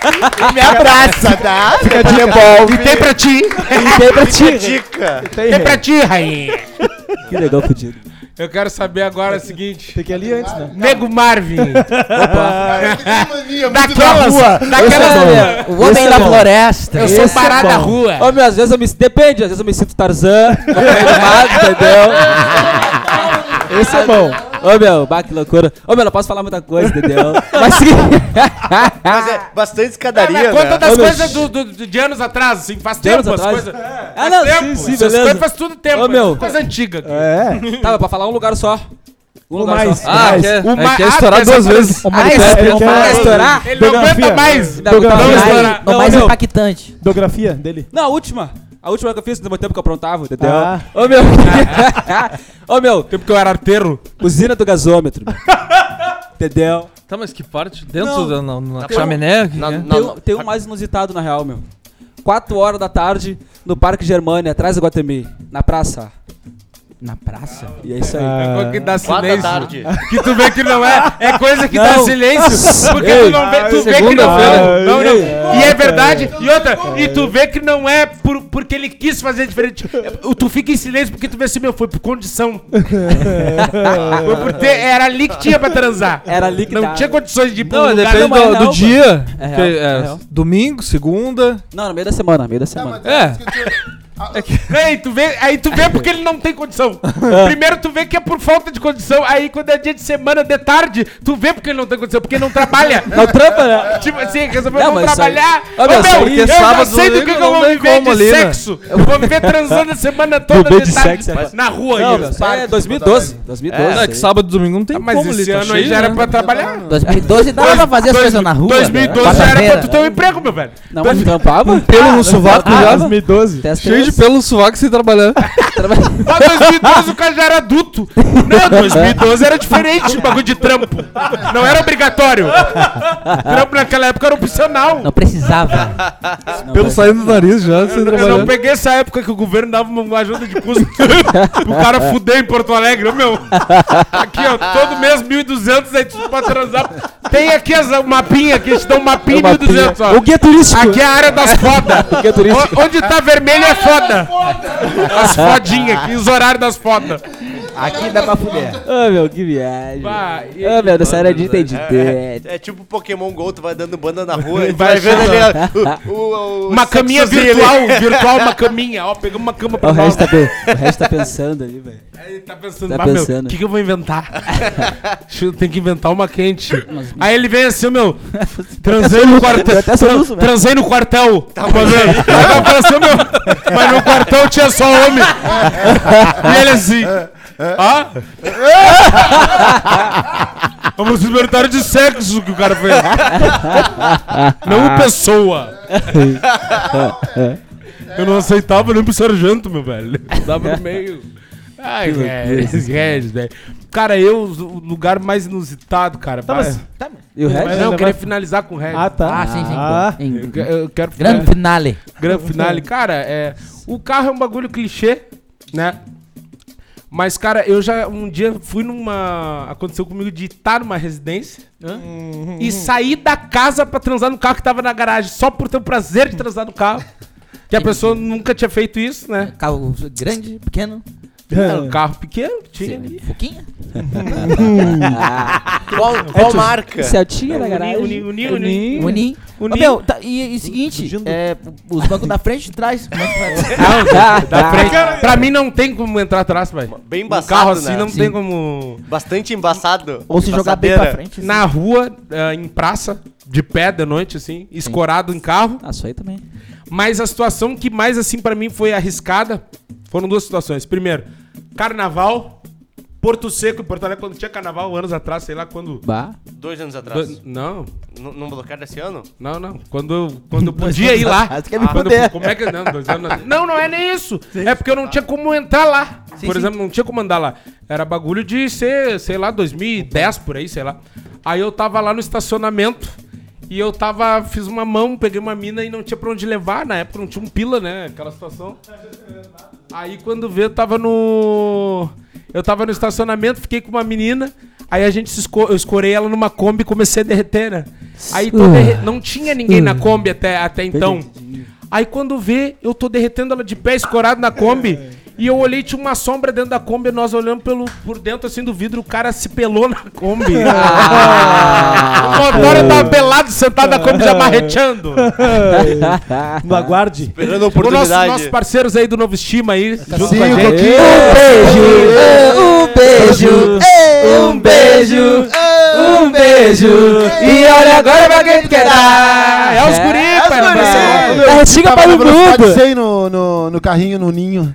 Me abraça, tá? Fica de bom. E tem pra ti. Tem pra ti. Dica. Tem pra ti, rainha. Que legal, fudido. Eu quero saber agora o seguinte. Tem que ir ali antes, né? Nego Marvin. Mania, muito Daquelas. da rua. O homem da floresta. Eu sou Esse é parado da rua. Ô, meu, às vezes eu me. Depende, às vezes eu me sinto Tarzan, no meio do mato, entendeu? Esse é bom. Ô, meu, bah, que loucura. Ô, meu, não posso falar muita coisa, entendeu? Mas sim. Mas é bastante Ah, escadaria, mas conta né? das Ô, meu, coisas do, do- de anos atrás, assim, faz De tempo anos as atrás? coisas. Ah, Faz não, tempo. sim, sim, Essas beleza. coisas faz tudo tempo. Ô, meu. Coisa antiga. É. Tá, mas pra falar um lugar só. Um lugar mais. só. Ah, mais. quer, O é, quer ah, estourar quer duas saber- vezes. O Ah, esse manifesto, é ele o quer- mais- Estourar? Ele não Biografia. aguenta mais. Ainda Biografia. não, mais- estourar. O Não, mais meu. impactante. Biografia dele. Não, a última. A última que eu fiz no tempo que eu aprontava, entendeu? Ah. Ô, meu. Ô, meu, Tempo que eu era arteiro. usina do gasômetro. entendeu? Tá, mas que parte? Dentro da na, na Tem chaminé? Que Na- que é? na- Tem, um- tem um mais inusitado, na real, meu. 4 horas da tarde, no Parque Germânia, atrás do Guatemi, na praça. Na praça? E é isso aí. Ah. É coisa que dá silêncio. tarde. Que tu vê que não é. É coisa que Não. dá silêncio. Porque tu não vê, tu vê que não é. Não, não. E é verdade. E outra, e tu vê que não é por, porque ele quis fazer diferente. É, Tu fica em silêncio porque tu vê assim, meu, foi por condição. Foi por ter. Era ali que tinha pra transar. Era ali que Não tava. tinha condições de ir pra Não, um lugar. depende do, do dia. É real, que é é domingo, segunda. Não, no meio da semana, no meio da Tá, semana. mas É. que Ah, Aí tu vê, aí tu vê porque ele não tem condição. Primeiro tu vê que é por falta de condição. Aí quando é dia de semana, de tarde, tu vê porque ele não tem condição, porque ele não trabalha. Não trampa, né? Tipo assim, resolveu Não, não, mas isso aí- trabalhar. Ô, meu, meu, porque eu já sei do que, eu não vou viver como de ali, né? sexo. Eu vou viver transando a semana toda Viver de de tarde, sexo, é. na rua Não, ainda. aí é 2012. 2012. É, que sábado e domingo não tem Ah, Mas como esse ali, tá ano aí cheio, já era né? pra trabalhar. 2012 dava pra fazer as coisas na rua. 2012 já era pra tu ter um emprego, meu velho. Não, mas trampava? Ah, Pelo no sovaco já. 2012. Testa Cheio de de pelo sovaco sem trabalhar. Mas 2012 o cara já era adulto. Não, 2012 era diferente o bagulho de trampo. Não era obrigatório. Trampo naquela época era opcional. Não precisava. Pelo saindo do nariz já, sem Eu não trabalhar. peguei essa época que o governo dava uma ajuda de custo pro cara fuder em Porto Alegre, meu. Aqui, ó, todo mês 1.200 aí tu pra transar. Tem aqui as, o mapinha aqui, eles dão um mapinha 1.200, ó. O guia turístico. Aqui é a área das fodas. guia turístico. O- Onde tá vermelho é foda. As fodinhas aqui, os horários das fodas. Aqui dá pra fuder. Ô, meu, que viagem. Bah, e- Ô, meu, dessa era de entendi. É, é tipo Pokémon GO, tu vai dando banda na rua e tu Vai vai vendo ali o, o, o Uma caminha virtual, virtual, uma caminha. Ó, pegamos uma cama pra O resto, tá, pe- o resto tá pensando ali, velho. Aí ele tá pensando, Tá "Bah, meu, pensando. o que, que eu vou inventar? Deixa eu- Tem que inventar uma quente. Aí ele vem assim, meu, transei no quartel. até velho. Transei no quartel. Tá assim, meu, mas no quartel tinha só homem. E ele assim, ó. Vamos inventário de sexo que o cara fez. Não pessoa. Eu não aceitava nem pro sargento, meu velho. Tava no meio. Ai, Regis, Regis, velho. Cara, eu, o lugar mais inusitado, cara. Tá, mas. E o Mas resto? não, eu queria finalizar com o Regis. Ah, tá. Ah, sim, sim. Ah. Eu, eu quero Grande finale. Grande finale. Cara, é, o carro é um bagulho clichê, né? Mas, cara, eu já um dia fui numa. Aconteceu comigo de estar numa residência e sair da casa pra transar no carro que tava na garagem, só por ter o prazer de transar no carro. Que a pessoa nunca tinha feito isso, né? Carro grande, pequeno. Era um carro pequeno, que tinha ali. Pouquinho. Qual, qual marca? Celtinha na Uni- garagem. uni- uni- uni- Ô, Ninho- meu, tá, e, e seguinte, é, os bancos da frente e de trás. Como é que vai? Não, da frente. Pra mim não tem como entrar atrás, velho. Bem Um embaçado, carro assim né? não Sim. tem como. Bastante embaçado. Ou se jogar bem pra Passadeira. frente. assim. Na rua, eh, em praça, de pé de noite, assim, escorado em carro. Ah, isso aí também. Mas a situação que mais, assim, pra mim foi arriscada foram duas situações. Primeiro, carnaval. Porto Seco em Porto Alegre, quando tinha carnaval, anos atrás, sei lá quando. Bah. Dois anos atrás. Do- Não, N- Não bloquearam esse ano? não, não. Quando, eu- quando podia ir lá. atrás, quer me Quando- fuder. como é que. Não, dois anos. Não, não é nem isso. É porque eu não tinha como entrar lá. por exemplo, não tinha como andar lá. Era bagulho de ser, sei lá, 2010 por aí, sei lá. Aí eu tava lá no estacionamento. E eu tava, fiz uma mão, peguei uma mina e não tinha pra onde levar. Na época não tinha um pila, né? Aquela situação. Aí quando vê, eu tava no. Eu tava no estacionamento, fiquei com uma menina. Aí a gente se esco... eu escorei ela numa Kombi e comecei a derreter, né? Aí tô derre- não tinha ninguém na Kombi até, até então. Aí quando vê, eu tô derretendo ela de pé, escorado na Kombi. E eu olhei, tinha uma sombra dentro da Kombi, nós olhando pelo, por dentro assim do vidro, o cara se pelou na Kombi. o motor tava pelado, sentado na Kombi, já marreteando. No aguarde. Esperando a O nosso, oportunidade. nossos parceiros aí do Novo Estima aí, junto Sim, com a um gente. pouquinho. Um beijo, um beijo, um beijo. E olha agora pra quem tu quer dar. É os guri, pai, na Barcelona. Tá retiga para o mundo. 100 no, no, no carrinho, no ninho.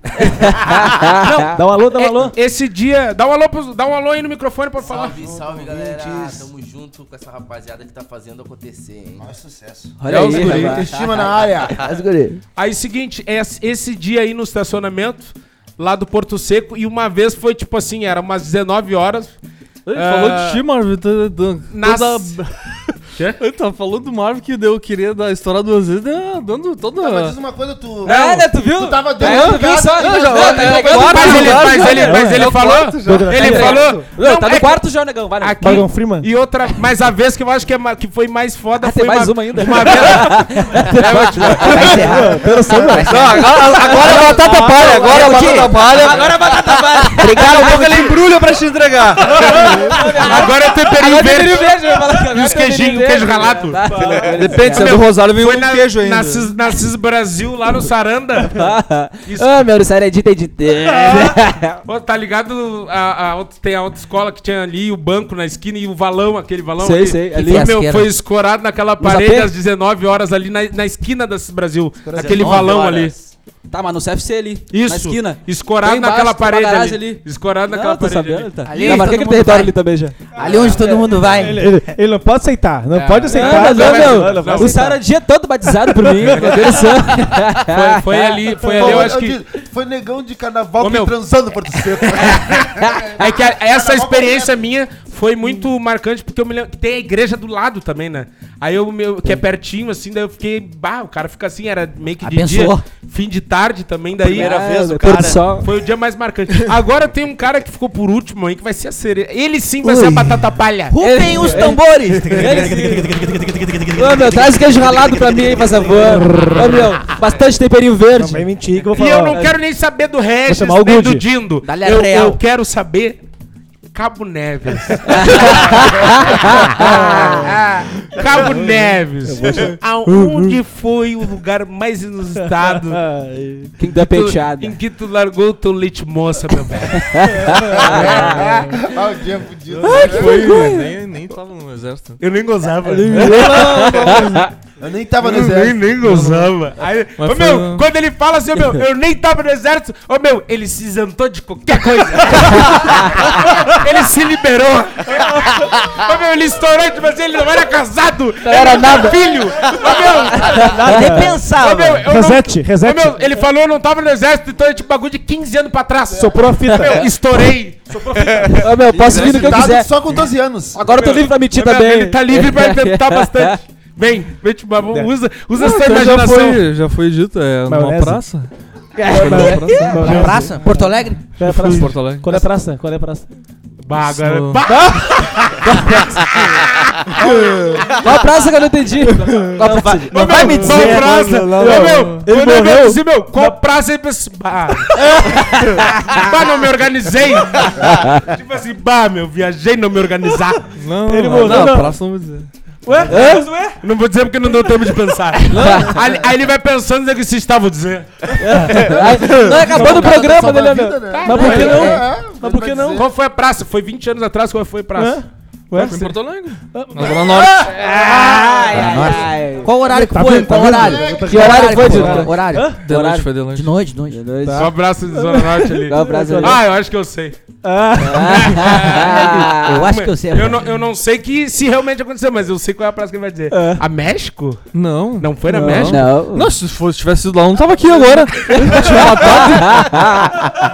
Dá um alô, dá um alô. É, Esse dia, dá um alô, dá um alô aí no microfone pra falar. Salve, salve galera! Tamo junto com essa rapaziada que tá fazendo acontecer, hein? sucesso. Olha É os aí, guri. rapaz. Estima na área. As guri. Aí, seguinte, es- esse dia aí no estacionamento, lá do Porto Seco, e uma vez foi tipo assim, era umas 19 horas. Ele Ah, falou de ti, Marvin. Toda, toda, Nas- Quê? Tá falando do Marvin que deu, queria dar estourar duas vezes, né, dando toda. Tá, mas diz uma coisa, tu... É, né, tu viu? Tu tava É, dentro tu viu só? Não, já- Não, tá é, quarto, quarto Mas ele, mas ele, mas já, ele falou. quarto já. Ele Tá falou. Não, tá é no que- quarto já, negão. Vai, Aqui, Morgan Freeman. E outra, mas a vez que eu acho que, é que foi mais foda Ah, foi tem mais uma ainda. Uma vez, É, eu te- Vai encerrar. Não, agora, é batata palha, agora é batata palha. Agora a batata vai. Daqui a pouco ele embrulha pra te entregar. agora é temperinho verde. E os queijinhos, queijo ralado. Tá. Depende, se é Meu, do Rosário, vem um na, queijo ainda. na, Cis, na Cis Brasil, lá no Saranda. Ah, meu, isso era edita, edita. Pô, tá ligado? A, a outra- tem a outra escola que tinha ali, o banco na esquina e o valão, aquele valão. Sei, ali. sei, ali. foi, meu, foi escorado naquela parede às 19 horas ali na, na esquina da Cis Brasil. Aquele 19 valão horas. ali. Tá, mas no CFC ali. Isso. Na esquina. Escorado Bem naquela uma parede ali. ali. Escorado Não, naquela tô parede sabendo, ali. tá. Ali onde marquei todo aquele território vai. ali também já. Ali onde todo mundo vai. Ele, ele- ele não pode aceitar, não pode Não, aceitar. mas não, não, meu. não, não O. Sara o dia todo batizado por mim. Foi, foi ali, foi ali, eu acho que... foi negão de carnaval Ô, meu. transando Seco. É que a- essa experiência minha foi muito marcante, porque eu me lembro que tem a igreja do lado também, né? Aí eu, meu, que é pertinho, assim, daí eu fiquei, bah, o cara fica assim, era meio que de Abençoou. dia, fim de tarde também, daí Primeira É, vez o cara. sol. foi o dia mais marcante. Agora tem um cara que ficou por último aí, que vai ser a cereja. Ele sim vai ser a batata palha. Rufem os tambores. Ô, meu, traz queijo ralado pra mim aí, por favor. Ô, meu, bastante temperinho Não verde. vai mentir que eu vou E falar. eu não quero nem saber do Regis, chamar o nem do Dindo. Eu, eu quero saber Cabo Neves. Cabo Neves. Aonde foi o lugar mais inusitado Quem dá penteada. em que tu largou o teu leite moça, meu velho? Ah, o dia fudido. Foi, nem, nem tava no exército. Eu nem gozava. Eu nem tava no Eu nem, exército. nem gozava. Aí, ô foi meu, um- quando ele fala assim, ô meu, eu nem tava no exército, ô meu, ele se isentou de qualquer coisa. ele se liberou. ô meu, ele estourou, tipo assim, ele não era casado. Não era nada. filho. Ô meu, Nem ô pensava. meu, eu Reset, não, reset. Ô meu, ele falou eu não tava no exército, então é tipo bagulho de 15 anos pra trás. Soprou a fita. Meu, estourei. Ô, meu, posso vir no que eu quiser. Só com 12 anos. Agora eu tô livre pra mentir também. Ele tá livre pra tentar bastante. Vem, vem, tipo, usa, usa essa já imaginação. foi, já foi dito, é numa Maionese. praça. Na praça? Porto Alegre? Qual é a praça? Porto Alegre. Qual é a praça? Qual é a praça? Bah, agora. Sou- Bah! Qual a praça que eu não entendi? Qual a praça? Não vai me dizer. Qual praça? não, não, Ô, não. meu, Ele quando eu morreu? assim, meu, qual praça ele pensa, bah. bah, não me organizei. tipo assim, bah, meu, viajei, não me organizar. Não, Ele não, morreu, não, não. praça não vou dizer. Ué? Mas ué? Não vou dizer porque não deu tempo de pensar. aí, aí ele vai pensando no que se estava dizendo. Aí, Não, acabou o programa dele, meu. Mas por que não? É, Mas por que não? Qual foi a praça? Foi 20 anos atrás, qual foi a praça? Ué? Foi em Porto Alegre. Na Zona Norte. Ai, ai, ai. Qual horário que Tá foi? vendo? Tá Qual vendo? horário? Que Que horário foi, foi? Dito? Horário? De noite, foi de noite. De noite, de noite. Só abraço de Zona Norte ali. Qual? Ah, eu acho que eu sei. Eu acho que eu sei. Eu não, eu não sei que se realmente aconteceu, mas eu sei qual é a praça que ele vai dizer. A México? Não. Não foi na. México? Não. Não, se fosse, tivesse sido lá, eu não tava aqui agora. Eu tinha matado.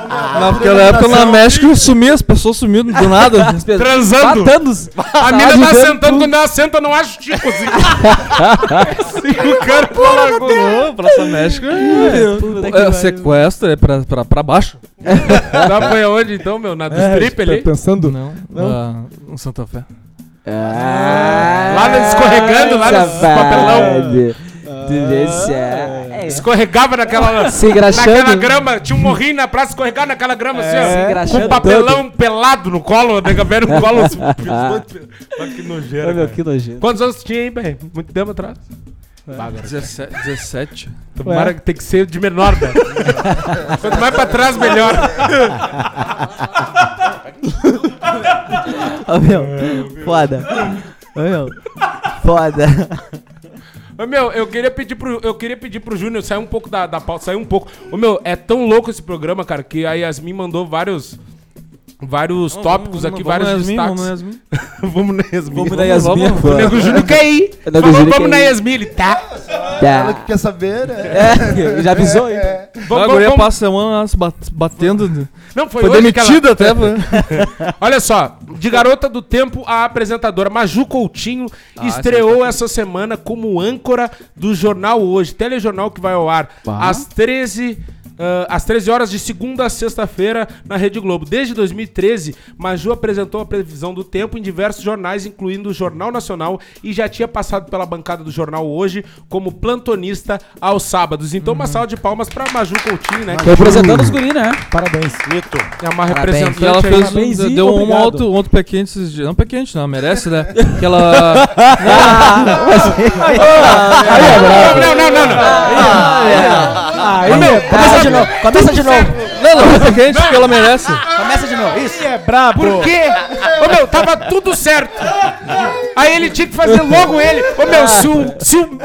Naquela época na México sumia, as pessoas sumiam do nada. Transando. Matando. A mina tá sentando, quando ela senta, não acho tipo assim. assim o cara largou. Ô, Praça México é, é sequestro, é pra, pra, pra baixo. Tá, foi aonde então, meu? Na do strip tá ali? pensando? Não, Não. lá no Santa Fé. Lá no escorregando, lá nos papelão. Delícia. Escorregava naquela. Se engraxando. Naquela grama, tinha um morrinho na praça, escorregava naquela grama assim, se ó. engraxando Com papelão pelado no colo, né? Gabriel no colo. assim, Olha que nojeira. Ô, meu, que nojento. Quantos anos tinha aí, velho? Muito tempo atrás? 17. 17. Tomara que tem que ser de menor, velho. Quanto mais pra trás, melhor. Ô, meu. Foda. Ô, meu. Foda. Meu, eu queria pedir pro, eu queria pedir pro Júnior sair um pouco da, da pauta, sair um pouco. Ô, meu, é tão louco esse programa, cara, que a Yasmin mandou vários vários tópicos aqui, vários vamos na destaques. Yasmin, vamos na Yasmin. Vamos na Yasmin vamos. O agora. Nego Júnior quer ir. Falou, Júnior vamos quer na. Yasmin, ele tá. Ela Tá. que quer saber, né? É, já avisou aí. Vamos, a vamos, guria vamos. passa a semana se bat- batendo. Não, foi, Foi ela- demitida até. foi. Olha só, de garota do tempo, a apresentadora Maju Coutinho estreou essa semana como âncora do Jornal Hoje, telejornal que vai ao ar às 13 ah, às 13 horas de segunda a sexta-feira na Rede Globo. Desde 2013, Maju apresentou a previsão do tempo em diversos jornais, incluindo o Jornal Nacional, e já tinha passado pela bancada do Jornal Hoje como plantonista aos sábados. Então, uma salva de palmas pra Maju Coutinho, né? Representando os guri, né? Parabéns. Que é uma Parabéns. representante E ela aí. fez Parabéns um, deu um outro, um outro pé quente esses dias. Não pé quente, não, merece, né? Que ela. Não, não, não, não. Aí, Começa de novo. Começa de novo. Não, não é pé quente, porque ela merece. Começa de novo. Isso. É brabo. Por quê? Ô meu, tava tudo certo. Aí ele tinha que fazer logo ele. Ô meu, se o, se o,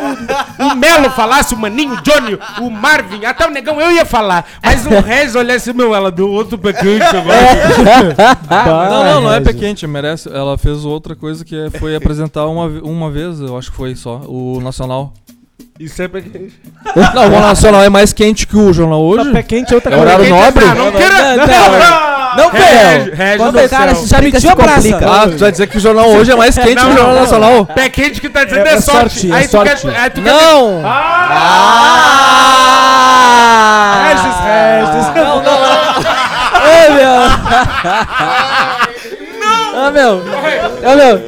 o, Melo falasse, o Maninho, o Johnny, o Marvin, até o Negão, eu ia falar. Mas o Rez olhasse, meu, ela deu outro pé quente agora. Não, não, não é pé quente, merece. Ela fez outra coisa que é- foi apresentar uma, uma vez, eu acho que foi só, o Nacional. Isso é pé quente. Não, o Nacional é mais quente que o Jornal Hoje. Pé quente é outra É coisa. horário nobre. Ah, não. Não, Não, Não. Reg Quando do o cara se. Ah, tu vai dizer que o Jornal Hoje é mais quente que o Jornal Nacional. Pé quente que tá dizendo É- é, é sorte. é Aí tu sorte. quer. Aí tu. Não! Ah! Regis, Regis. Não, não, não. Ô, meu. Ah, meu. Ah, meu.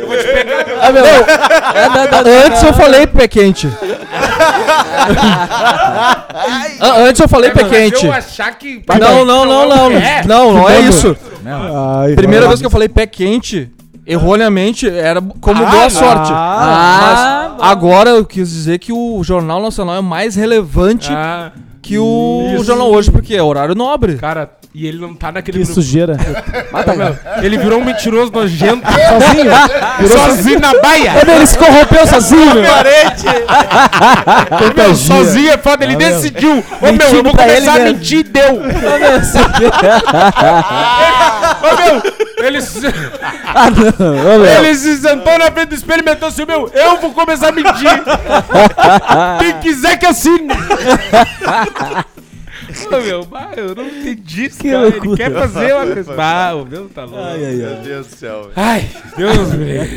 Ah, meu. Ah, não, não, não, Antes eu falei pé quente. Ah, Antes eu falei pé quente. Eu achar que. Não, não, não, não. É. Não, não é isso. Ai, Primeira vez que eu falei pé quente, erroneamente, era como Ah, boa não. sorte. Ah, Mas agora eu quis dizer que o Jornal Nacional é mais relevante Ah, que o Isso. Jornal Hoje, porque é horário nobre. cara, e ele não tá naquele Que grupo. sujeira. Ele virou um mentiroso nojento. Sozinho? sozinho na baia. Meu, ele se corrompeu sozinho, meu. Meu, sozinho é foda, ele decidiu. Ô meu, eu Mentindo vou pra começar a mesmo. mentir, deu. Ô meu, ele se, Ah, não. Ô, meu. ele se sentou na frente do espelho e meteu assim, meu, eu vou começar a mentir. Quem quiser que assine. Ô meu, bah, eu não entendi isso, Que cara. Ele loucura. quer fazer uma coisa. Bah, o meu tá louco. Meu Deus do céu. Ai, Deus me livre.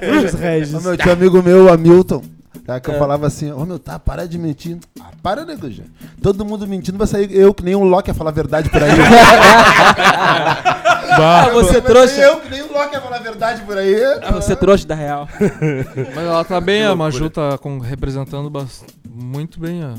Regis, Regis. Ô, meu, tinha um amigo meu, Hamilton, tá, que eu falava assim, ô meu, tá, para de mentir. Ah, para, nego, já. Todo mundo mentindo, vai sair eu que nem um Loki a falar a verdade por aí. Ah, você sair Eu que nem um Loki a falar a verdade por aí. Ah, Você trouxa da real. Mas ela tá bem, a Maju tá com- representando bas- muito bem a.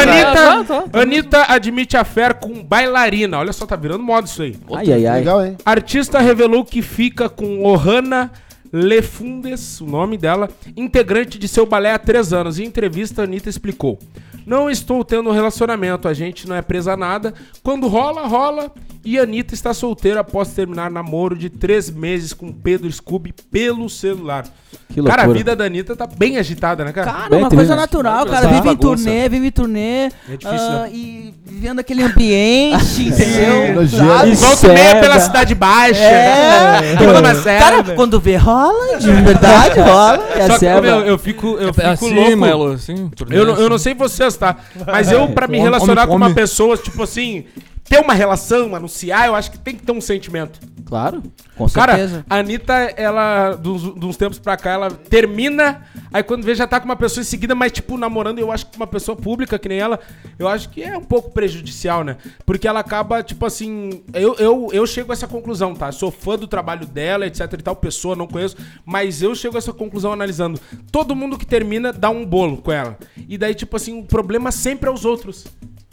Anitta, Anitta admite a fé com bailarina. Olha só, tá virando moda isso aí. Ai, ai, ai. Legal, hein? Artista revelou que fica com Ohana Lefundes, o nome dela, integrante de seu balé há três anos. Em entrevista, Anitta explicou. Não estou tendo um relacionamento, a gente não é presa a nada. Quando rola, rola. E a Anitta está solteira após terminar namoro de três meses com Pedro Scooby pelo celular. Que Cara, a loucura. vida da Anitta tá bem agitada, né, cara? Cara, Bem uma coisa natural, cara. Vive em turnê, vive em turnê. É difícil, ah, né? E vivendo aquele ambiente, entendeu? Volta meia pela Cidade Baixa. É. Toda uma série, Cara, quando vê, rola, de verdade, rola. É Só que, ceva. meu, eu fico, eu fico assim, louco. Melo, assim. Eu eu não sei vocês, tá? Mas eu, pra me relacionar com uma pessoa, tipo assim, ter uma relação, anunciar, eu acho que tem que ter um sentimento. Claro, com Cara, certeza. a Anitta, ela, dos, de uns tempos pra cá, ela termina, aí quando vê já tá com uma pessoa em seguida, mas tipo, namorando, eu acho que uma pessoa pública que nem ela, eu acho que é um pouco prejudicial, né? Porque ela acaba, tipo assim, eu, eu, eu chego a essa conclusão, tá? Sou fã do trabalho dela, etc e tal, pessoa, não conheço, mas eu chego a essa conclusão analisando. Todo mundo que termina dá um bolo com ela. E daí, tipo assim, o problema sempre é os outros.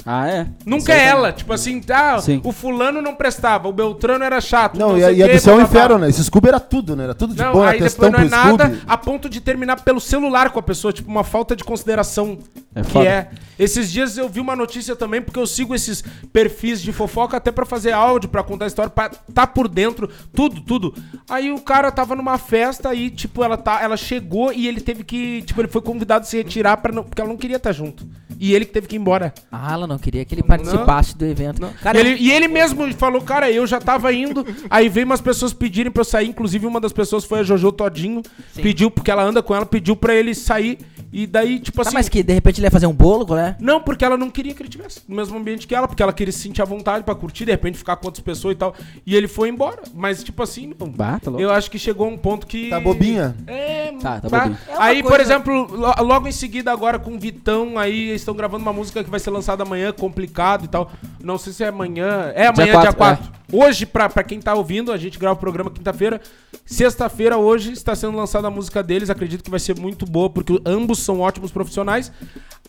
Ah, é? Nunca é ela, tipo assim, ah, Sim. o fulano não prestava, o Beltrano era chato. Não, e, sei a- e quê, ao blá, blá, blá. inferno, né? Esse Scooby era tudo, né? Era tudo de Não, bom, era aí depois não é pro nada Scooby. a ponto de terminar pelo celular com a pessoa, tipo, uma falta de consideração. É que foda. é. Esses dias eu vi uma notícia também, porque eu sigo esses perfis de fofoca até pra fazer áudio, pra contar história, pra tá por dentro, tudo, tudo. Aí o cara tava numa festa e, tipo, ela, tá, ela chegou e ele teve que. Tipo, ele foi convidado a se retirar pra não, porque ela não queria estar junto. E ele que teve que ir embora. Ah, ela não queria que ele participasse do evento. Cara, Ele- e ele mesmo falou, cara, eu já tava indo, aí veio umas pessoas pedirem pra eu sair, inclusive uma das pessoas foi a Jojo Todinho, pediu, porque ela anda com ela, pediu pra ele sair, e daí, tipo tá, assim... mas que de repente ele ia fazer um bolo, qual é? Não, porque ela não queria que ele tivesse no mesmo ambiente que ela, porque ela queria se sentir à vontade pra curtir, de repente ficar com outras pessoas e tal, e ele foi embora, mas tipo assim, não, Bah, tá louco. eu acho que chegou um ponto que... Tá bobinha? É, Tá, tá bah. bobinho. É Aí, por coisa- exemplo, lo- logo em seguida agora com o Vitão, aí eles estão gravando uma música que vai ser lançada amanhã, complicado e tal. Não sei se é amanhã. É amanhã, dia 4. quatro, Hoje, pra, pra quem tá ouvindo, a gente grava o programa quinta-feira. Sexta-feira, hoje, está sendo lançada a música deles. Acredito que vai ser muito boa, porque ambos são ótimos profissionais.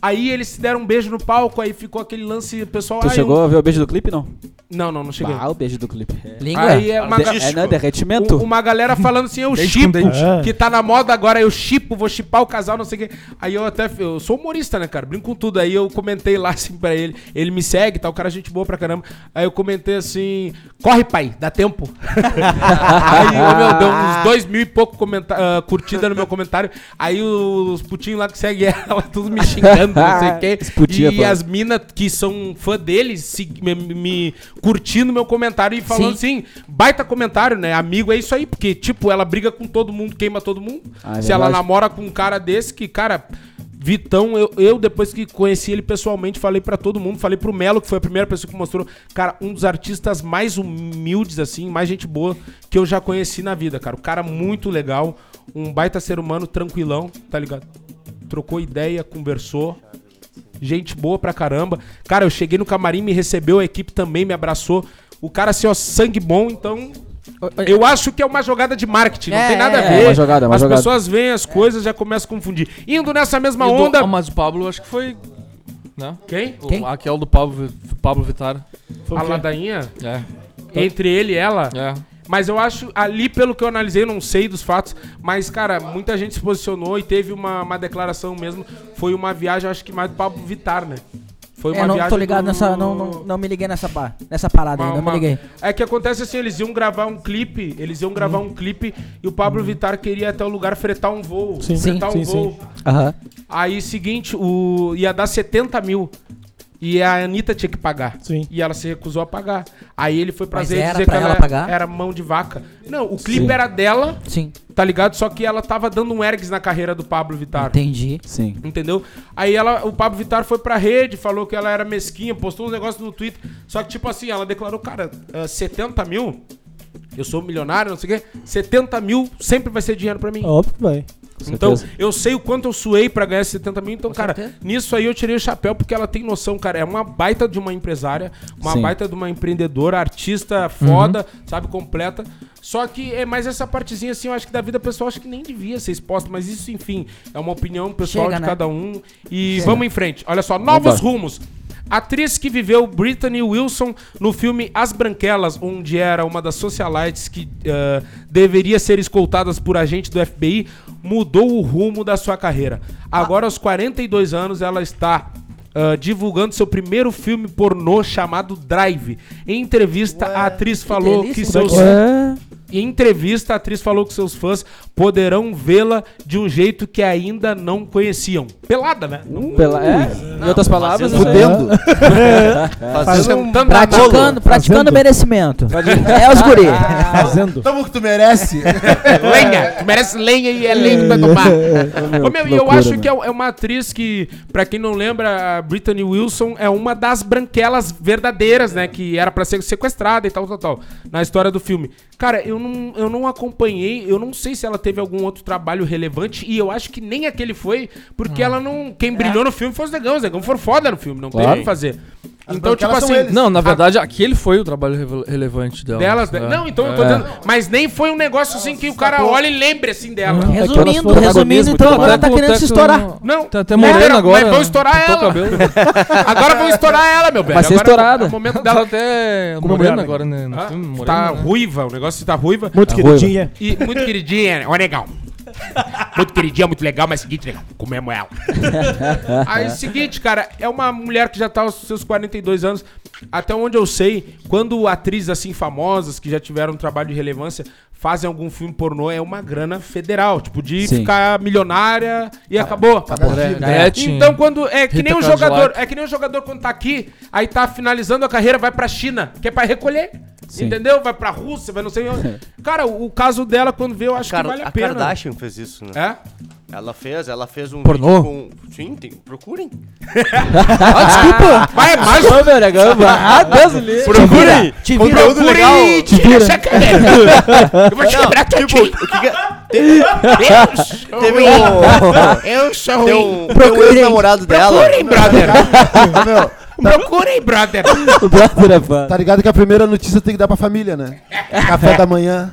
Aí eles se deram um beijo no palco, aí ficou aquele lance, pessoal. Tu "Ah, chegou eu- a ver o beijo do clipe, não? Não, não, não cheguei. Ah, o beijo do clipe. É, Língua? Aí é uma, ga- é não, derretimento. u- uma galera falando assim, eu chipo, dente. É. que tá na moda agora, eu chipo, vou chipar o casal, não sei o quê. Aí eu até, eu sou humorista, né, cara, brinco com tudo. Aí eu comentei lá assim pra ele, ele me segue, tá, o cara é gente boa pra caramba. Aí eu comentei assim, corre pai, dá tempo. Aí, ô, meu, deu uns dois mil e pouco ah, curtida no meu comentário. Aí os putinhos lá que seguem ela, tudo me xingando, não sei o quê. Os putinhos, E as minas que são fã dele se- me, me curtindo meu comentário e falando assim, baita comentário, né? Amigo é isso aí, porque, tipo, ela briga com todo mundo, queima todo mundo. Ah, é Se ela verdade. namora com um cara desse, que, cara. Vitão, eu, eu depois que conheci ele pessoalmente, falei pra todo mundo, falei pro Melo, que foi a primeira pessoa que mostrou, cara, um dos artistas mais humildes, assim, mais gente boa que eu já conheci na vida, cara. O cara muito legal, um baita ser humano, tranquilão, tá ligado? Trocou ideia, conversou. Gente boa pra caramba. Cara, eu cheguei no camarim, me recebeu, a equipe também me abraçou. O cara, assim, ó, sangue bom, então. Eu acho que é uma jogada de marketing, não É, tem nada a é, ver. é uma jogada, é uma As jogada. pessoas veem as coisas e já começam a confundir. Indo nessa mesma E do- onda. Ah, mas o Pablo, acho que foi. Né? Quem? O- Quem? Aquele do Pablo, Pablo Vittar. A ladainha? É. Entre ele e ela. É. Mas eu acho, ali pelo que eu analisei, eu não sei dos fatos, mas, cara, muita gente se posicionou e teve uma, uma declaração mesmo. Foi uma viagem, acho que mais do Pablo Vittar, né? Foi É, não tô ligado do- nessa. Não, não, não me liguei nessa, pa- nessa parada aí, Uma- não me uma- liguei. É que acontece assim, eles iam gravar um clipe, eles iam gravar um clipe e o Pablo Vittar queria até o lugar fretar um voo. Sim, fretar sim, um sim, voo. Aham. Aí, seguinte, o, ia dar 70 mil. E a Anitta tinha que pagar. Sim. E ela se recusou a pagar. Aí ele foi pra Mas dizer era dizer pra que ela ela pagar? era mão de vaca. Não, o clipe Sim. era dela, Sim, tá ligado? Só que ela tava dando um ergs na carreira do Pablo Vittar. entendi. Sim. Entendeu? Aí ela, o Pablo Vittar foi pra rede, falou que ela era mesquinha, postou uns negócios no Twitter. Só que, tipo assim, ela declarou, cara, eh, 70 mil, eu sou milionário, não sei o quê, 70 mil sempre vai ser dinheiro pra mim. Óbvio que vai. Então, eu sei o quanto eu suei pra ganhar esses 70 mil. Então, cara, certeza. nisso aí eu tirei o chapéu porque ela tem noção, cara. É uma baita de uma empresária, uma Sim. baita de uma empreendedora, artista foda, sabe, completa. Só que é mais essa partezinha, assim, eu acho que da vida pessoal, acho que nem devia ser exposta. Mas isso, enfim, é uma opinião pessoal Chega, de né? cada um. E vamos em frente. Olha só, novos Vambora. rumos. Atriz que viveu Brittany Wilson no filme As Branquelas, onde era uma das socialites que eh, deveria ser escoltadas por agente do FBI, mudou o rumo da sua carreira. Agora, aos 42 anos, ela está ah, divulgando seu primeiro filme pornô chamado Drive. Em entrevista, a atriz falou delícia, que seus Ué. Em entrevista, a atriz falou que seus fãs poderão vê-la de um jeito que ainda não conheciam. Pelada, né? Não- Pela, é, em outras palavras, aí. Fudendo. Fazendo um... Praticando, praticando Fazendo. merecimento. É os guri. Fazendo. Tamo que tu merece. lenha. Tu merece lenha e é lenha que vai tomar. Ô, meu, e eu loucura, acho meu. que é é uma atriz que, pra quem não lembra, a Brittany Wilson é uma das branquelas verdadeiras, né? Que era pra ser sequestrada e tal, tal, tal. Na história do filme. Cara, eu não, eu não acompanhei, eu não sei se ela teve algum outro trabalho relevante, e eu acho que nem aquele foi, porque ela não. Quem brilhou no filme foi os negão, os negão foram foda no filme, não tem o Claro. que fazer. As Então, tipo assim. eles. Não, na verdade, aquele foi o trabalho rele- relevante dela. Delas, né? É. Não, então eu tô É. dizendo. Mas nem foi um negócio assim que o cara olha e lembre assim dela. Uhum. Resumindo, resumindo, então agora Até tá querendo até se estourar. Não, Tá até morena agora. Mas vão estourar pintou o ela. Agora vão estourar ela, meu velho. Vai ser Agora estourada. É o momento Tá dela. até Como morena mulher, agora, né? Ah, tá né? ruiva, o negócio tá ruiva. Muito Ruiva. queridinha. E muito queridinha, ó, legal. Muito queridinha, muito legal, mas seguinte, legal, comemos ela. Aí, seguinte, cara, é uma mulher que já tá aos seus 42 anos. Até onde eu sei, quando atrizes assim famosas, que já tiveram um trabalho de relevância, fazem algum filme pornô, é uma grana federal. Tipo, de Sim. ficar milionária e acabou. Gretchen. Então, quando. É que nem um jogador. É que nem um jogador quando tá aqui, aí tá finalizando a carreira, vai pra China, que é pra recolher. Sim. Entendeu? Vai pra Rússia, vai não sei onde. Cara, o, o caso dela, quando vê, eu acho que vale a, a pena. Kardashian fez isso, né? É? Ela fez, ela fez um Pornô? vídeo com... Sim, tem, procurem. Ah, desculpa. Vai, é mais. Ah, Deus me livre. Procurem! Te vira. Conteúdo legal. e essa cadeira. Eu vou te quebrar teu Tipo, o que que é- Te- Teve um... Eu sou ruim. um, tem um ex-namorado dela. Procurem, brother. Meu, Procurem, brother. O brother é fã. tá ligado que a primeira notícia tem que dar pra família, né? Café da manhã,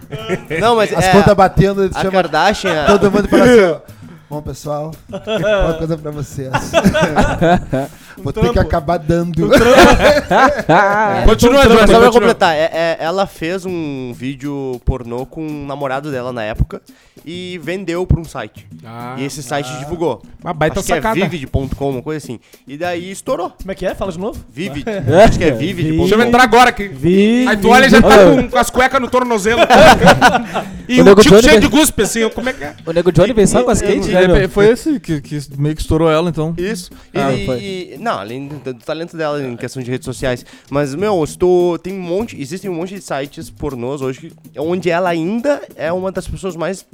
Não, mas as é, contas batendo, ele a chama Kardashian... todo mundo fala assim, ó. Bom, pessoal, uma coisa pra vocês. Vou ter que acabar dando. Continua, Mas Johnny, só pra continua. completar, é- é- ela fez um vídeo pornô com um namorado dela na época e vendeu pra um site. Ah, e esse site divulgou. Uma baita Acho que é sacada. vivid.com, uma coisa assim. E daí estourou. Como é que é? Fala de novo. Vivid. Acho que é vivid.com. Deixa eu entrar agora aqui. Vi. Aí tu olha e já tá com, com as cuecas no tornozelo. e O o Nego tipo Johnny cheio de guspe, assim. Como é que é? O Nego Johnny vem só com as skate, né? Foi esse que, que meio que estourou ela, então. Isso. E, Ah, e- não, além do, do talento dela em questão de redes sociais. Mas, meu, tu, tem um monte. Existem um monte de sites pornôs hoje que, onde ela ainda é uma das pessoas mais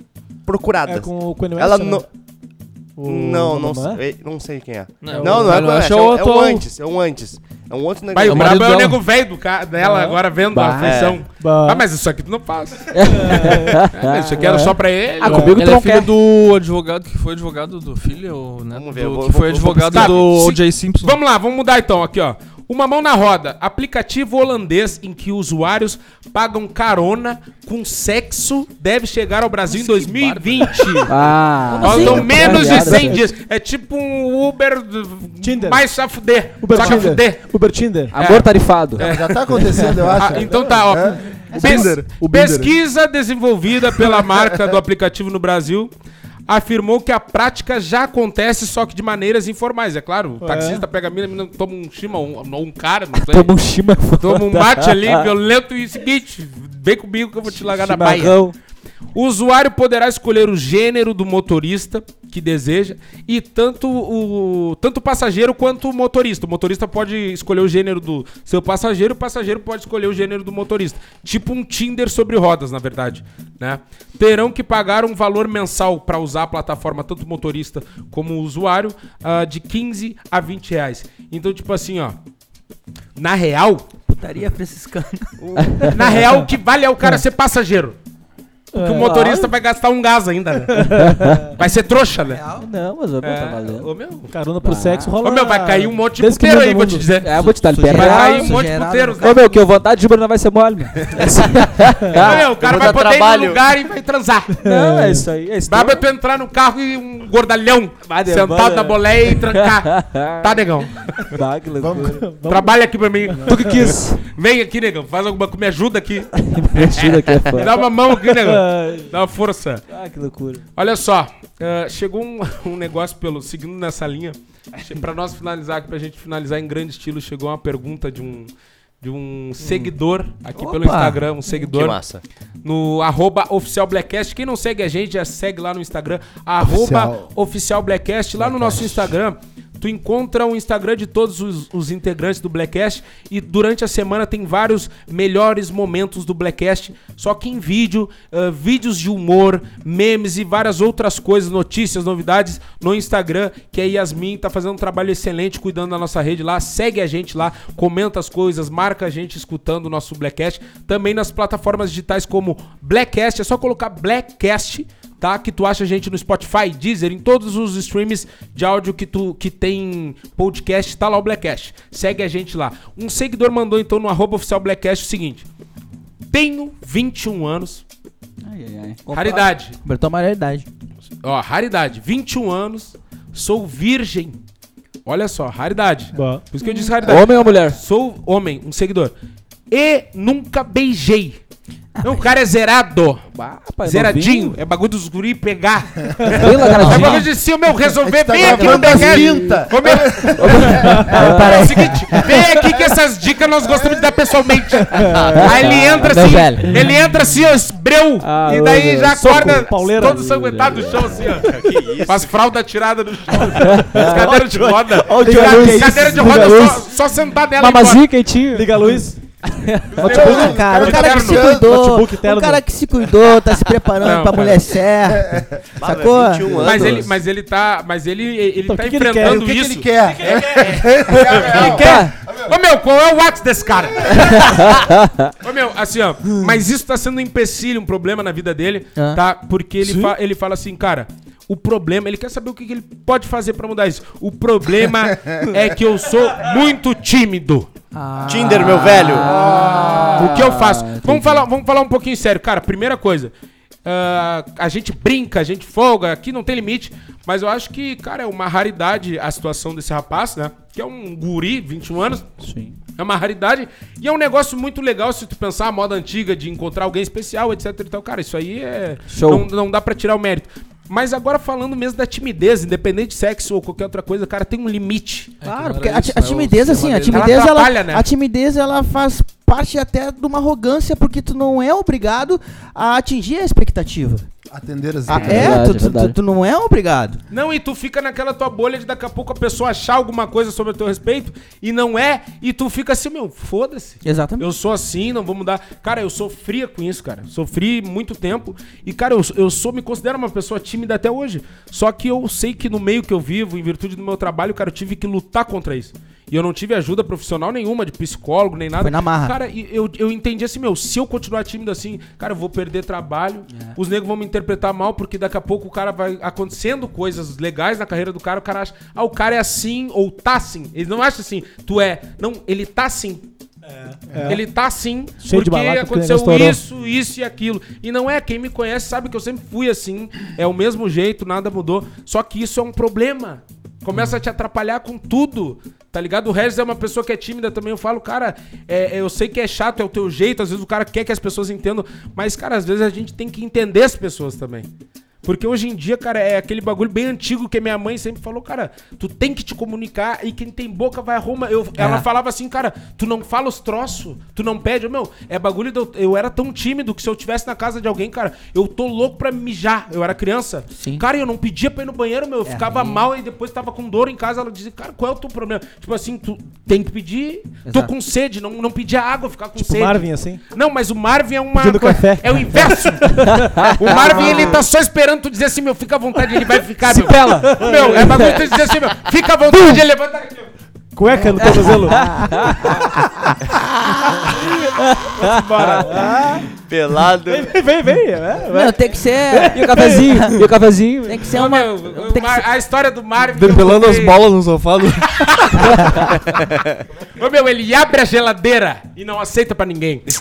procuradas. É com o Kanye West, ela né? não. O- Não, não, é? sei, não sei quem é. Não, Não, não, é, é, o um- é um atual- antes, é um antes. É um outro Vai, o negócio. o brabo marido é o nego velho do ca- dela, Ah. agora vendo Bah. a afeição. Bah. Ah, mas isso aqui tu não faz. É, mas isso aqui era só pra ele. Ah, comigo tu é não filha quer. do advogado que foi advogado do filho, ou, né? Vamos ver, do- eu vou- que foi vou- advogado buscar. do Se- O.J. Simpson. Vamos lá, vamos mudar então aqui, ó. Uma mão na roda, aplicativo holandês em que usuários pagam carona com sexo deve chegar ao Brasil em 2020. Ah, Faltam sim. menos de Obrigado. 100 dias. É tipo um Uber Tinder. mais a fuder. Uber Só que a Tinder. fuder. Uber Tinder. Amor tarifado. Já tá acontecendo, eu acho. Ah, então tá, ó. Pes- Binder, o Binder. pesquisa desenvolvida pela marca do aplicativo no Brasil afirmou que a prática já acontece, só que de maneiras informais. É claro, o taxista pega a mina, a mina toma um chima, um, ou um cara, não sei. Toma um chima. Toma um mate ali, violento e seguinte, vem comigo que eu vou te largar na baia. O usuário poderá escolher o gênero do motorista que deseja e tanto o, tanto o passageiro quanto o motorista. O motorista pode escolher o gênero do seu passageiro, o passageiro pode escolher o gênero do motorista. Tipo um Tinder sobre rodas, na verdade. Né? Terão que pagar um valor mensal para usar a plataforma, tanto motorista como usuário, ah, de 15 a 20 reais. Então, tipo assim, ó. Na real, Putaria franciscana. na real, o que vale é o cara ser passageiro. Porque o motorista vai gastar um gás ainda, né? Vai ser trouxa, né? Não, mas ô, meu, tá É, valendo. ô, meu. Carona pro sexo rola. Ô, meu, vai cair um monte de Desde que puteiro aí, vou te mundo. dizer. É, eu vou te dar Vai cair um monte de Sujeirada, puteiros, né? né? Ô, meu, que eu vou dar de Uber não vai ser mole, meu. Ô, meu, o cara vou vai dar poder ir trabalho. no lugar e vai transar. Não, é isso aí. É isso Dá pra tu entrar no carro e um gordalhão Vai, sentado na boleia e trancar. Tá, negão? Bah, que loucura. Trabalha aqui pra mim. Tu que quis. Vem aqui, negão. Faz alguma coisa, me ajuda aqui. Me ajuda aqui, é Me foda. dá uma mão aqui, negão. Dá uma força. Ah, que loucura. Olha só, eh, chegou um, um negócio pelo. Seguindo nessa linha, pra nós finalizar aqui, pra gente finalizar em grande estilo, chegou uma pergunta de um. De um seguidor aqui pelo Opa! Instagram, um Que seguidor massa. no arroba oficial Blackcast. Quem não segue a gente, já segue lá no Instagram, arroba Oficial. oficial Blackcast. Lá no nosso Instagram, tu encontra o Instagram de todos os, os integrantes do Blackcast e durante a semana tem vários melhores momentos do Blackcast, só que em vídeo, ah, vídeos de humor, memes e várias outras coisas, notícias, novidades no Instagram, que a Yasmin tá fazendo um trabalho excelente cuidando da nossa rede lá. Segue a gente lá, comenta as coisas, marca a gente escutando o nosso Blackcast. Também nas plataformas digitais como Blackcast, é só colocar Blackcast tá? Que tu acha a gente no Spotify, Deezer, em todos os streams de áudio que tu que tem podcast, tá lá o Blackcast. Segue a gente lá. Um seguidor mandou então no arroba oficial Blackcast o seguinte: Tenho 21 anos, Ai, ai, ai. raridade. Completou a maioridade. Ó, raridade, 21 anos, sou virgem. Olha só, raridade. Bah. Por isso que eu disse raridade. Homem ou mulher? Sou homem, um seguidor. E nunca beijei. Não, o cara é zerado. Bah, pai, Zeradinho. novinho. É bagulho dos guri pegar. É bagulho de si, o meu, resolver tá bem aqui no gravando as Blackcast. tinta. Ô, meu, é o seguinte, vem aqui que essas dicas nós gostamos de dar pessoalmente. Aí ele entra assim, velho. ele entra assim, ó, esbreu, Ah, e daí já soco, acorda pauleira. todo sanguentado no chão, assim, ó. Faz fralda tirada no chão. As cadeiras de roda. Cadeira de roda só, sentar nela Mamazinho quentinho. Liga a luz. Ah, cara, o cara que se cuidou, Notebook o cara que se cuidou, tá se preparando Não, pra cara. mulher certa, sacou? 21 anos. Mas ele, mas ele tá, mas ele, ele Então, tá o que que ele enfrentando O que, que isso. ele quer? Ele quer? Ô meu, qual é o WhatsApp desse cara? Ô meu, assim ó, mas isso tá sendo um empecilho, um problema na vida dele, Ah. tá? Porque ele, fa- ele fala assim, cara, o problema, ele quer saber o que, que ele pode fazer pra mudar isso. O problema é que eu sou muito tímido. Tinder, meu velho. o que eu faço? Vamos falar, vamos falar um pouquinho sério, cara. Primeira coisa. ah, a gente brinca, a gente folga, aqui não tem limite, Mas eu acho que, cara, é uma raridade a situação desse rapaz, né? Que é um guri, 21 anos. Sim. É uma raridade e é um negócio muito legal se tu pensar a moda antiga de encontrar alguém especial, etc e tal. Cara, isso aí é. Show. Não, não dá pra tirar o mérito. Mas agora falando mesmo da timidez, independente de sexo ou qualquer outra coisa, cara, tem um limite. Claro, porque a, ti- a timidez, assim, a Ela timidez, ela, atrapalha, né? a timidez, ela faz parte até de uma arrogância, porque tu não é obrigado a atingir a expectativa. Atender as Ah, é, verdade, tu, tu- verdade. tu- tu não é obrigado. Não, e tu fica naquela tua bolha de daqui a pouco a pessoa achar alguma coisa sobre o teu respeito e não é, e tu fica assim, meu, foda-se. Exatamente. Eu sou assim, não vou mudar. Cara, eu sofria com isso, cara. Sofri muito tempo. E, cara, eu, eu sou, me considero uma pessoa tímida até hoje. Só que eu sei que no meio que eu vivo, em virtude do meu trabalho, cara, eu tive que lutar contra isso. E eu não tive ajuda profissional nenhuma, de psicólogo, nem nada. Foi na marra. Cara, e eu, eu entendi assim, meu, se eu continuar tímido assim, cara, eu vou perder trabalho. É. Os negros vão me interpretar mal, porque daqui a pouco o cara vai acontecendo coisas legais na carreira do cara, o cara acha, ah, o cara é assim, ou tá assim. Ele não acha assim, tu é. Não, ele tá assim. Ele tá assim, Cheio porque aconteceu isso, isso e aquilo. E não é, quem me conhece sabe que eu sempre fui assim, é o mesmo jeito, nada mudou. Só que isso é um problema. Começa a te atrapalhar com tudo, tá ligado? O Regis é uma pessoa que é tímida também. Eu falo, cara, é, eu sei que é chato, é o teu jeito, às vezes o cara quer que as pessoas entendam, mas, cara, às vezes a gente tem que entender as pessoas também. Porque hoje em dia, cara, é aquele bagulho bem antigo que minha mãe sempre falou, cara, tu tem que te comunicar e quem tem boca vai a Roma. Eu, Ela falava assim, cara, tu não fala os troços, tu não pede. Meu, é bagulho, de eu, era tão tímido que se eu tivesse na casa de alguém, cara, eu tô louco pra mijar. Eu era criança. Sim. Cara, eu não pedia pra ir no banheiro, meu, eu ficava mal e depois tava com dor em casa. Ela dizia, cara, qual é o teu problema? Tipo assim, tu tem que pedir, tô Exato. com sede, não, não pedia água, ficar com Tipo sede. Marvin, assim. Não, mas o Marvin é uma. Pedindo café. É o inverso. o Marvin, ele tá só esperando tu dizer assim, meu, fica à vontade, ele vai ficar. Se meu. pela. Meu, é bagulho tu dizer assim, meu, fica à vontade, ele levanta aqui. Cueca no tornozelo. Pelado. vem, vem, vem. É, vai. Não, tem que ser. E o cafezinho? e o cafezinho? Tem que ser Ô, uma. meu, o tem que Mar- ser- A história do Marvin. que eu Depelando as contei- bolas no sofá do... Ô, meu, ele abre a geladeira e não aceita pra ninguém.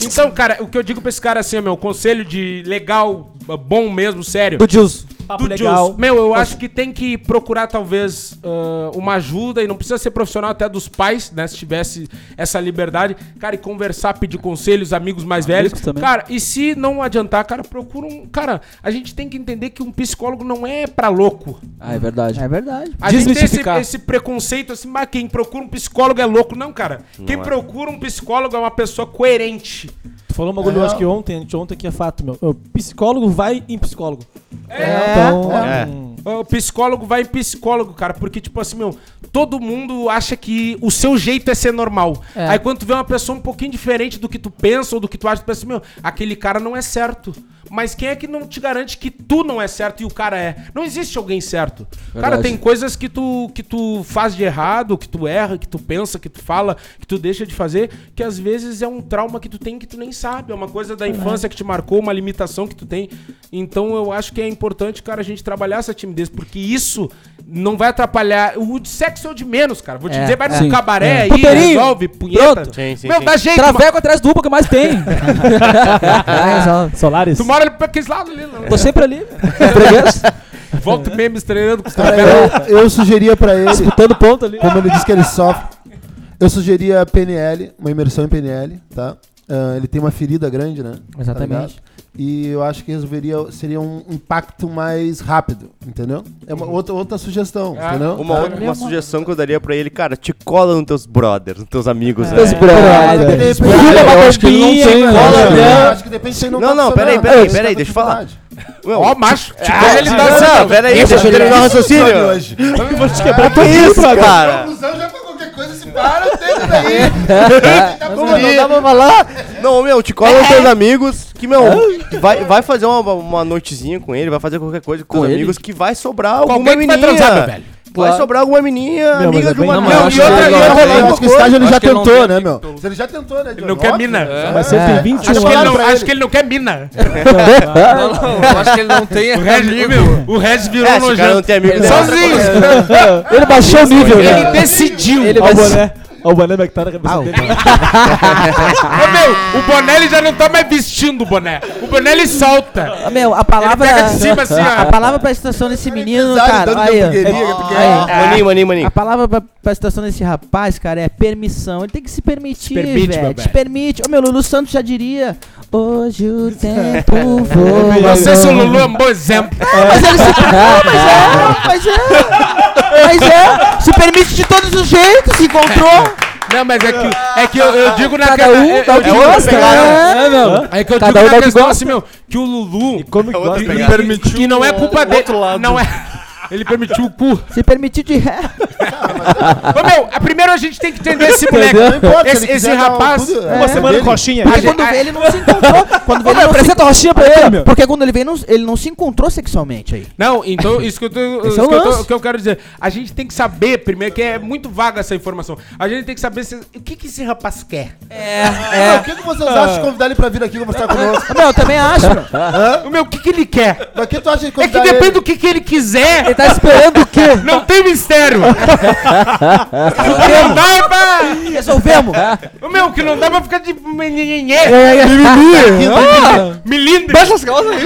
Então, cara, o que eu digo pra esse cara assim, meu, conselho de legal, bom mesmo, sério. Do Jules. Papo do legal. Jules. Meu, eu acho que tem que procurar, talvez, ah, uma ajuda, e não precisa ser profissional até dos pais, né? Se tivesse essa liberdade. Cara, e conversar, pedir conselhos, amigos mais velhos. também. Cara, e se não adiantar, cara, procura um. Cara, a gente tem que entender que um psicólogo não é pra louco. Ah, é verdade. É verdade. A gente tem esse, Desmistificar. esse preconceito assim, mas quem procura um psicólogo é louco. Não, cara. quem é. procura um psicólogo é uma pessoa coerente. Tu falou um bagulho, É. acho que ontem, ontem que é fato, meu. O psicólogo vai em psicólogo. É, Então, é. hum, O psicólogo vai em psicólogo, cara, porque, tipo assim, meu, todo mundo acha que o seu jeito é ser normal. É. Aí quando tu vê uma pessoa um pouquinho diferente do que tu pensa ou do que tu acha, tu pensa assim, meu, aquele cara não é certo. Mas quem é que não te garante que tu não é certo e o cara é? Não existe alguém certo. Cara, Verdade. tem coisas que tu, que tu faz de errado, que tu erra, que tu pensa, que tu fala, que tu deixa de fazer, que às vezes é um trauma que tu tem que tu nem sabe. É uma coisa da infância que te marcou, uma limitação que tu tem. Então eu acho que é importante, cara, a gente trabalhar essa timidez, porque isso não vai atrapalhar. O de sexo é o de menos, cara. Vou te É, dizer, vai é. no cabaré aí, Puteirinho. resolve, punheta. Pronto. Sim, sim, Meu, sim. dá jeito. Traveco atrás do UPA que mais tem. É, resolve. Solares. Tu mora ali pra aqueles lados ali, não. Tô sempre ali. Volta o memes treinando com os Cara, caras. eu, eu sugeria pra ele, Disputando ponto ali. como ele disse que ele sofre, eu sugeria PNL, uma imersão em PNL, tá? Ah, ele tem uma ferida grande, né? Tá Exatamente. E eu acho que resolveria, seria um impacto mais rápido, entendeu? É uma outra, outra sugestão, Ah, entendeu? Uma, Tá? outra- uma sugestão que eu daria pra ele, cara, te cola nos teus brothers, nos teus amigos. Meus né? brothers. Depende- Eu acho que ele não tem, né? Cola, Eu né? acho que depende se ele não Não, tá não, peraí, peraí, peraí, tá deixa eu falar. Meu, Ó, macho. Tipo, Ah, ele tá não, assim, peraí, Deixa deixa eu terminar o raciocínio. hoje. Vou te quebrar Que isso, cara? Para, eu tenho daí. Como não dá pra falar? Não, meu, te cola nos teus amigos, que, meu, vai, vai fazer uma, uma noitezinha com ele, vai fazer qualquer coisa com, Com ele? amigos, que vai sobrar alguma Alguém que vai transar, meu velho. Vai sobrar alguma menininha, Meu, mas amiga é de bem- uma Não, não, mas eu e acho que outra, e outra, Eu outra acho que o estágio ele Acho já que ele não tentou, tem né, meu? Se ele já tentou, né? Ele não quer mina. Mas você tem 21 Acho que, ele anos. não, acho que ele não quer mina. Não, não, eu acho que ele não tem O Regis, meu, o Regis virou É, se o cara não nojento. tem amigo, Sozinho. Ele baixou o nível, Ele né? decidiu. Ele vai o boné. Olha o boné como é que tá na cabeça Ah, o- dele. Ô, meu, o boné ele já não tá mais vestindo o boné. O boné ele solta. Ah, Meu, a palavra. Ele pega de cima assim, ó. A palavra pra estação desse menino, cara. Aí, ó. Aí. Maninho, maninho, maninho. A palavra pra, pra estação desse rapaz, cara, é permissão. Ele tem que se permitir, permite, velho. meu Se velho. permite. Ô, meu, Lulu Santos já diria. Hoje o tempo voa. Não sei se o Lulu é um bom exemplo. Mas ele se. Não, mas é, mas é. Mas é. Se permite de todos os jeitos, se encontrou. Não, mas é que, é que eu, eu digo na Cada um eu, dá o que digo na gosta, pegada- né? É, meu. É que eu Cada digo um dá na que questão gosta. assim, meu, que o Lulu Como que gosta? que, Permitiu que não é culpa dele. Não é. Ele permitiu o cu. Se permitir de ré. Ô, meu, a- primeiro a gente tem que entender esse moleque. Não importa, se Esse, ele esse quiser dar rapaz. tudo, é Uma semana dele. com coxinha. Porque A gente- quando vê, ele não se encontrou. Quando vê, Ô, ele meu, não se apresenta a roxinha pra ele, meu. Porque quando ele vem, não- ele não se encontrou sexualmente aí. Não, então isso que eu, tô, Esse isso é o que, eu tô- lance. que eu quero dizer. A gente tem que saber, primeiro, que é muito vaga essa informação. A gente tem que saber se- o que, que esse rapaz quer. Não, O que, que vocês acham de convidar ele pra vir aqui conversar conosco? Meu, eu também acho. O meu, o que, que ele quer? Mas o que tu acha de É que convidar depende ele? do que, que ele quiser. Tá esperando o quê? Não tem mistério. o que não dá é pra... Resolvemos. O meu, o que não dá é pra ficar de menenenê. Ah! Milindre. Baixa as calças aí.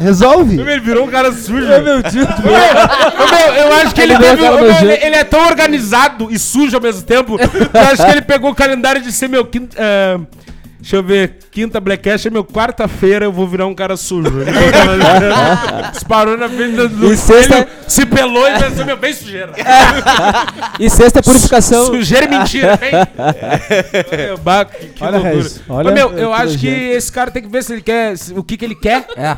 Resolve. Ele virou um cara sujo. Meu. Ô, meu, eu acho que ele, Ele teve, meu, ele, ele é tão organizado e sujo ao mesmo tempo que eu acho que ele pegou o calendário de ser meu quinta. ah, deixa eu ver, quinta Blackcast é meu quarta-feira, eu vou virar um cara sujo. Ele botou- disparou na frente do, do E sexta- espelho, se pelou e pensou, meu, bem sujeira. E sexta é purificação. Sujeira e mentira, vem. Meu, bah, que, que Olha, loucura. Regis, olha, Ô, meu, é, eu acho que esse cara tem que ver se ele quer, se- o que que ele quer. É.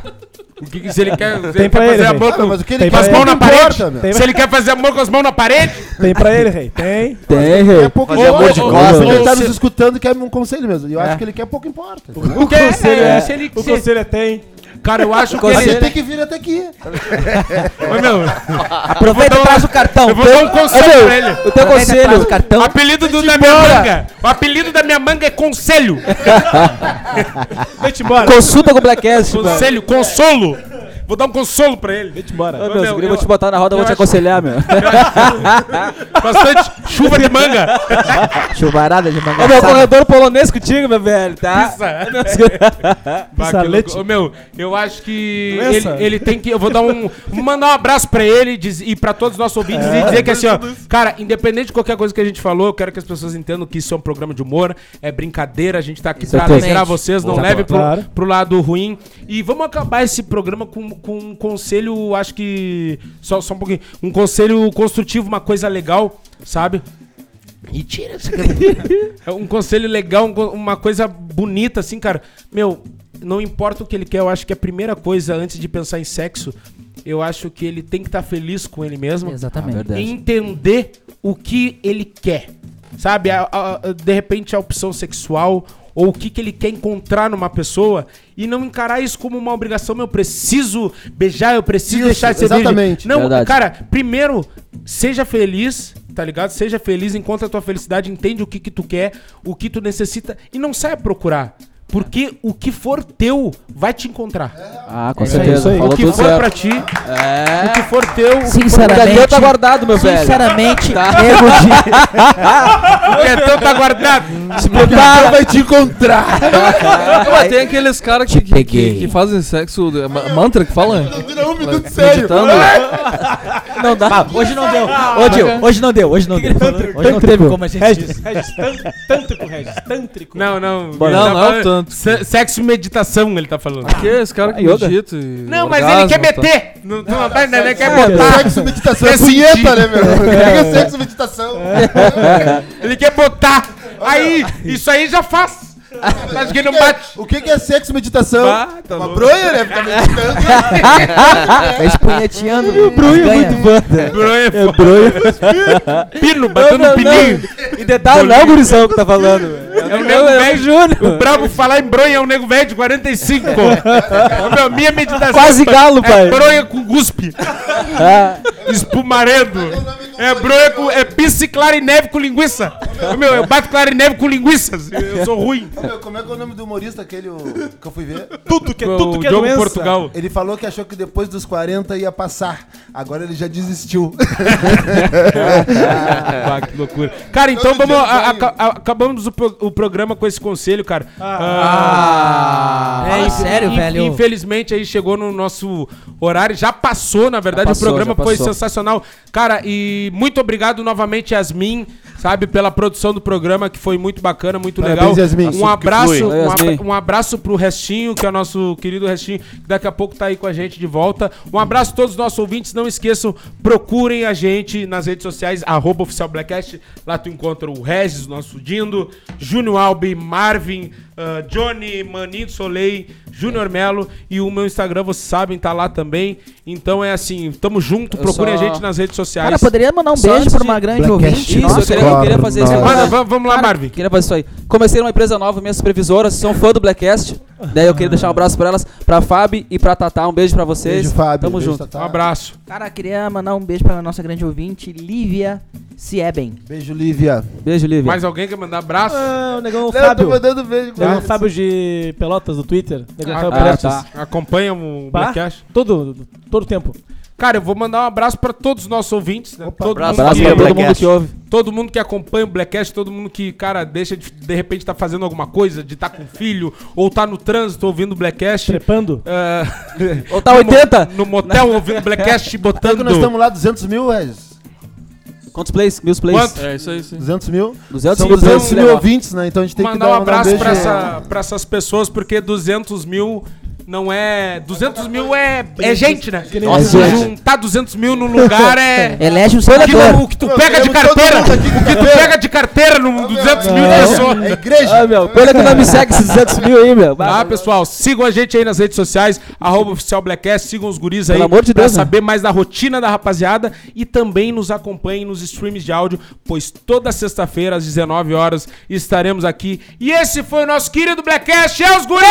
O que, que- se ele quer, se Tem ele pra quer ele, fazer Regis. amor com, mas o que ele Tem com as mãos não na parede. Se ele quer fazer amor com as mãos na parede. Tem pra ele, rei. Tem. Tem, É rei. pouco Fazer amor de importa. costas. Ele tá nos escutando e quer um conselho mesmo. E eu acho que ele quer pouco importa. O que conselho é- se ele, O conselho é tem. Cara, eu acho que Mas ele... ele tem que vir até aqui. Ô, meu, Aproveita e traz o cartão. eu vou dar um conselho pra ele. O teu conselho. o cartão. O apelido do, da minha manga. O apelido da minha manga é Conselho. Vem-te embora. Consulta com o Blackcast. Conselho, consolo. Vou dar um consolo pra ele. Vem-te embora. Ô, meu, meu, eu vou te botar na roda, eu vou te acho- aconselhar, meu. Bastante chuva de manga. Chuvarada de Ô, meu, manga. corredor polonês contigo, meu velho, tá? Salete. louco. Ô, meu, eu acho que ele, ele tem que. Eu vou dar um. Vou mandar um abraço pra ele diz- e pra todos os nossos ouvintes e dizer que assim, ó. Cara, independente de qualquer coisa que a gente falou, eu quero que as pessoas entendam que isso é um programa de humor, é brincadeira, a gente tá aqui pra Exatamente. alegrar vocês, não leve pro, Claro. pro lado ruim. E vamos acabar esse programa com, com um conselho, acho que. Só, só um pouquinho. Um conselho construtivo, uma coisa legal, sabe? E tira essa É um conselho legal, um uma coisa bonita, assim, cara. Meu, não importa o que ele quer, eu acho que a primeira coisa, antes de pensar em sexo, eu acho que ele tem que estar feliz com ele mesmo. Exatamente. E entender o que ele quer. Sabe? A- a- a- de repente a opção sexual ou o que, que ele quer encontrar numa pessoa e não encarar isso como uma obrigação. Meu, eu preciso beijar, eu preciso Isso, deixar de ser virgem. exatamente. Não, Verdade. cara, primeiro, seja feliz, tá ligado? Seja feliz, encontra a tua felicidade, entende o que que tu quer, o que tu necessita e não saia procurar. Porque o que for teu vai te encontrar. Ah, com aí, certeza. isso o que for certo. pra ti, É. o que for teu, o que for Sinceramente. Tá guardado, meu velho. Sinceramente, Tá. nego de. o que é teu tá guardado. Ele vai te encontrar. Mas tem aqueles caras que, que, que, que fazem sexo. é ma- Mantra que fala? Vira um minuto sério. Não dá. hoje não deu. Hoje, hoje não deu. Hoje não deu. Hoje não teve como a gente Regis, disse. Regis, tântrico, Regis, tântrico. Não, não. Não, não é o tanto. se- Sexo e meditação, ele tá falando. Que é esse cara que Ah, yoga. medita e Não, mas orgasmo, ele quer tá? meter. Não, não tá entendendo, ele quer botar. Sexo, meditação é punheta, né, meu? Que é sexo, meditação? Ele quer botar. Aí, isso aí já faz. Acho que ele não bate. O que que é sexo, meditação? Bah, tá Uma bronha, né? Fica meditando. Tá espunheteando. Brunho muito banda. Bronha, É bronha. pino, batendo um pininho. E detalhe, não é o gurizão que tá falando. É o nego é velho. Júnior. O brabo falar em bronha é um nego velho de 45. Ô, meu, minha meditação Quase é- galo, pai. É bronha com guspe. Ah, Espumaredo. É bronha com. É pisse clara e neve com linguiça. Meu, eu bato clarinete com linguiças. Eu sou ruim. Meu, como é que é o nome do humorista aquele o- que eu fui ver? Tudo que, O tudo que é Diogo doença. Portugal. Ele falou que achou que depois dos 40 ia passar. Agora ele já desistiu. Ah, que loucura. Cara, então Todo vamos. dia a- a- a- acabamos o, pro- o programa com esse conselho, cara. Ah, Ah, fala inf- sério, inf- velho. Infelizmente aí chegou no nosso horário, já passou, na verdade, Já passou, o programa já foi passou. sensacional. Cara, e muito obrigado novamente, Yasmin, sabe, pela produção do programa, que foi muito bacana, muito Parabéns, legal. Yasmin. Um Assunto abraço, um, abra- um abraço pro Restinho, que é o nosso querido Restinho, que daqui a pouco tá aí com a gente de volta. Um abraço a todos os nossos ouvintes, não esqueçam, procurem a gente nas redes sociais, arroba oficial Blackcast, lá tu encontra o Regis, nosso Dindo, Júnior Albi, Marvin, ah, Johnny, Maninho Soleil, Júnior Melo e o meu Instagram, vocês sabem, tá lá também. Então é assim, tamo junto, procurem só- a gente nas redes sociais. Cara, poderia mandar um Só beijo pra uma grande ouvinte. Isso, eu queria, eu queria fazer isso. Vamos, vamos lá, Marvin. Queria fazer isso aí. Comecei numa empresa nova, minhas supervisoras são fã do Blackcast. Daí eu queria deixar um abraço pra elas, pra Fábio e pra Tatá. Um beijo pra vocês. Beijo, Fábio. Tamo Beijo, junto. Tatá. Um abraço. Cara, queria mandar um beijo pra nossa grande ouvinte, Lívia Sieben. Beijo, Lívia. Beijo, Lívia. Mais alguém quer mandar abraço? Ah, o negão Eu tô Fábio. mandando beijo. Negão Fábio de Pelotas do Twitter. Negão Ah, Fábio ah, Prestes. tá. Acompanha o Blackcast? Todo, todo tempo. Cara, eu vou mandar um abraço pra todos os nossos ouvintes, né? todo, abraço mundo Abraço que, pra todo mundo que ouve. todo mundo que acompanha o Blackcast, todo mundo que, cara, deixa de, de repente tá fazendo alguma coisa, de tá com filho, ou tá no trânsito ouvindo o Blackcast. Trepando. ah, Ou tá no mo- 80? No motel ouvindo o Blackcast, Tanto botando. que nós estamos lá 200 mil, Regis. Quantos plays? Mil plays? Quanto? É isso aí, sim. 200 mil. 200 São mil 200 plays. mil ouvintes, né? Então a gente tem que mandar dar um abraço beijo. pra, essa, pra essas pessoas, porque 200 mil não é. 200 mil é, é gente, né? Nossa, Nossa, juntar 200 mil num lugar é. Elege um O que, senador. o que tu pega de todo carteira, o que tu pega de carteira num 200 mil pessoas. É igreja. Ah, meu, pena que não me segue esses 200 mil aí, meu. Tá, pessoal? Sigam a gente aí nas redes sociais, arroba oficial Blackcast, sigam os guris aí Pelo amor de pra Deus, né? saber mais da rotina da rapaziada e também nos acompanhem nos streams de áudio, pois toda sexta-feira às 19 horas estaremos aqui. E esse foi o nosso querido Blackcast, é os guris!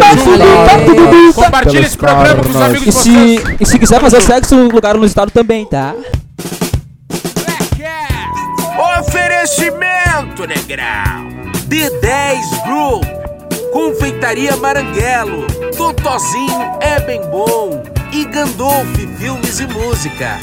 Tamo junto! Compartilha esse programa com os amigos de E vocês. e se quiser fazer sexo no lugar no estado também, tá? Oferecimento, negrão. D10 Group. Confeitaria Maranguelo. Totozinho é bem bom. E Gandolf Filmes e Música.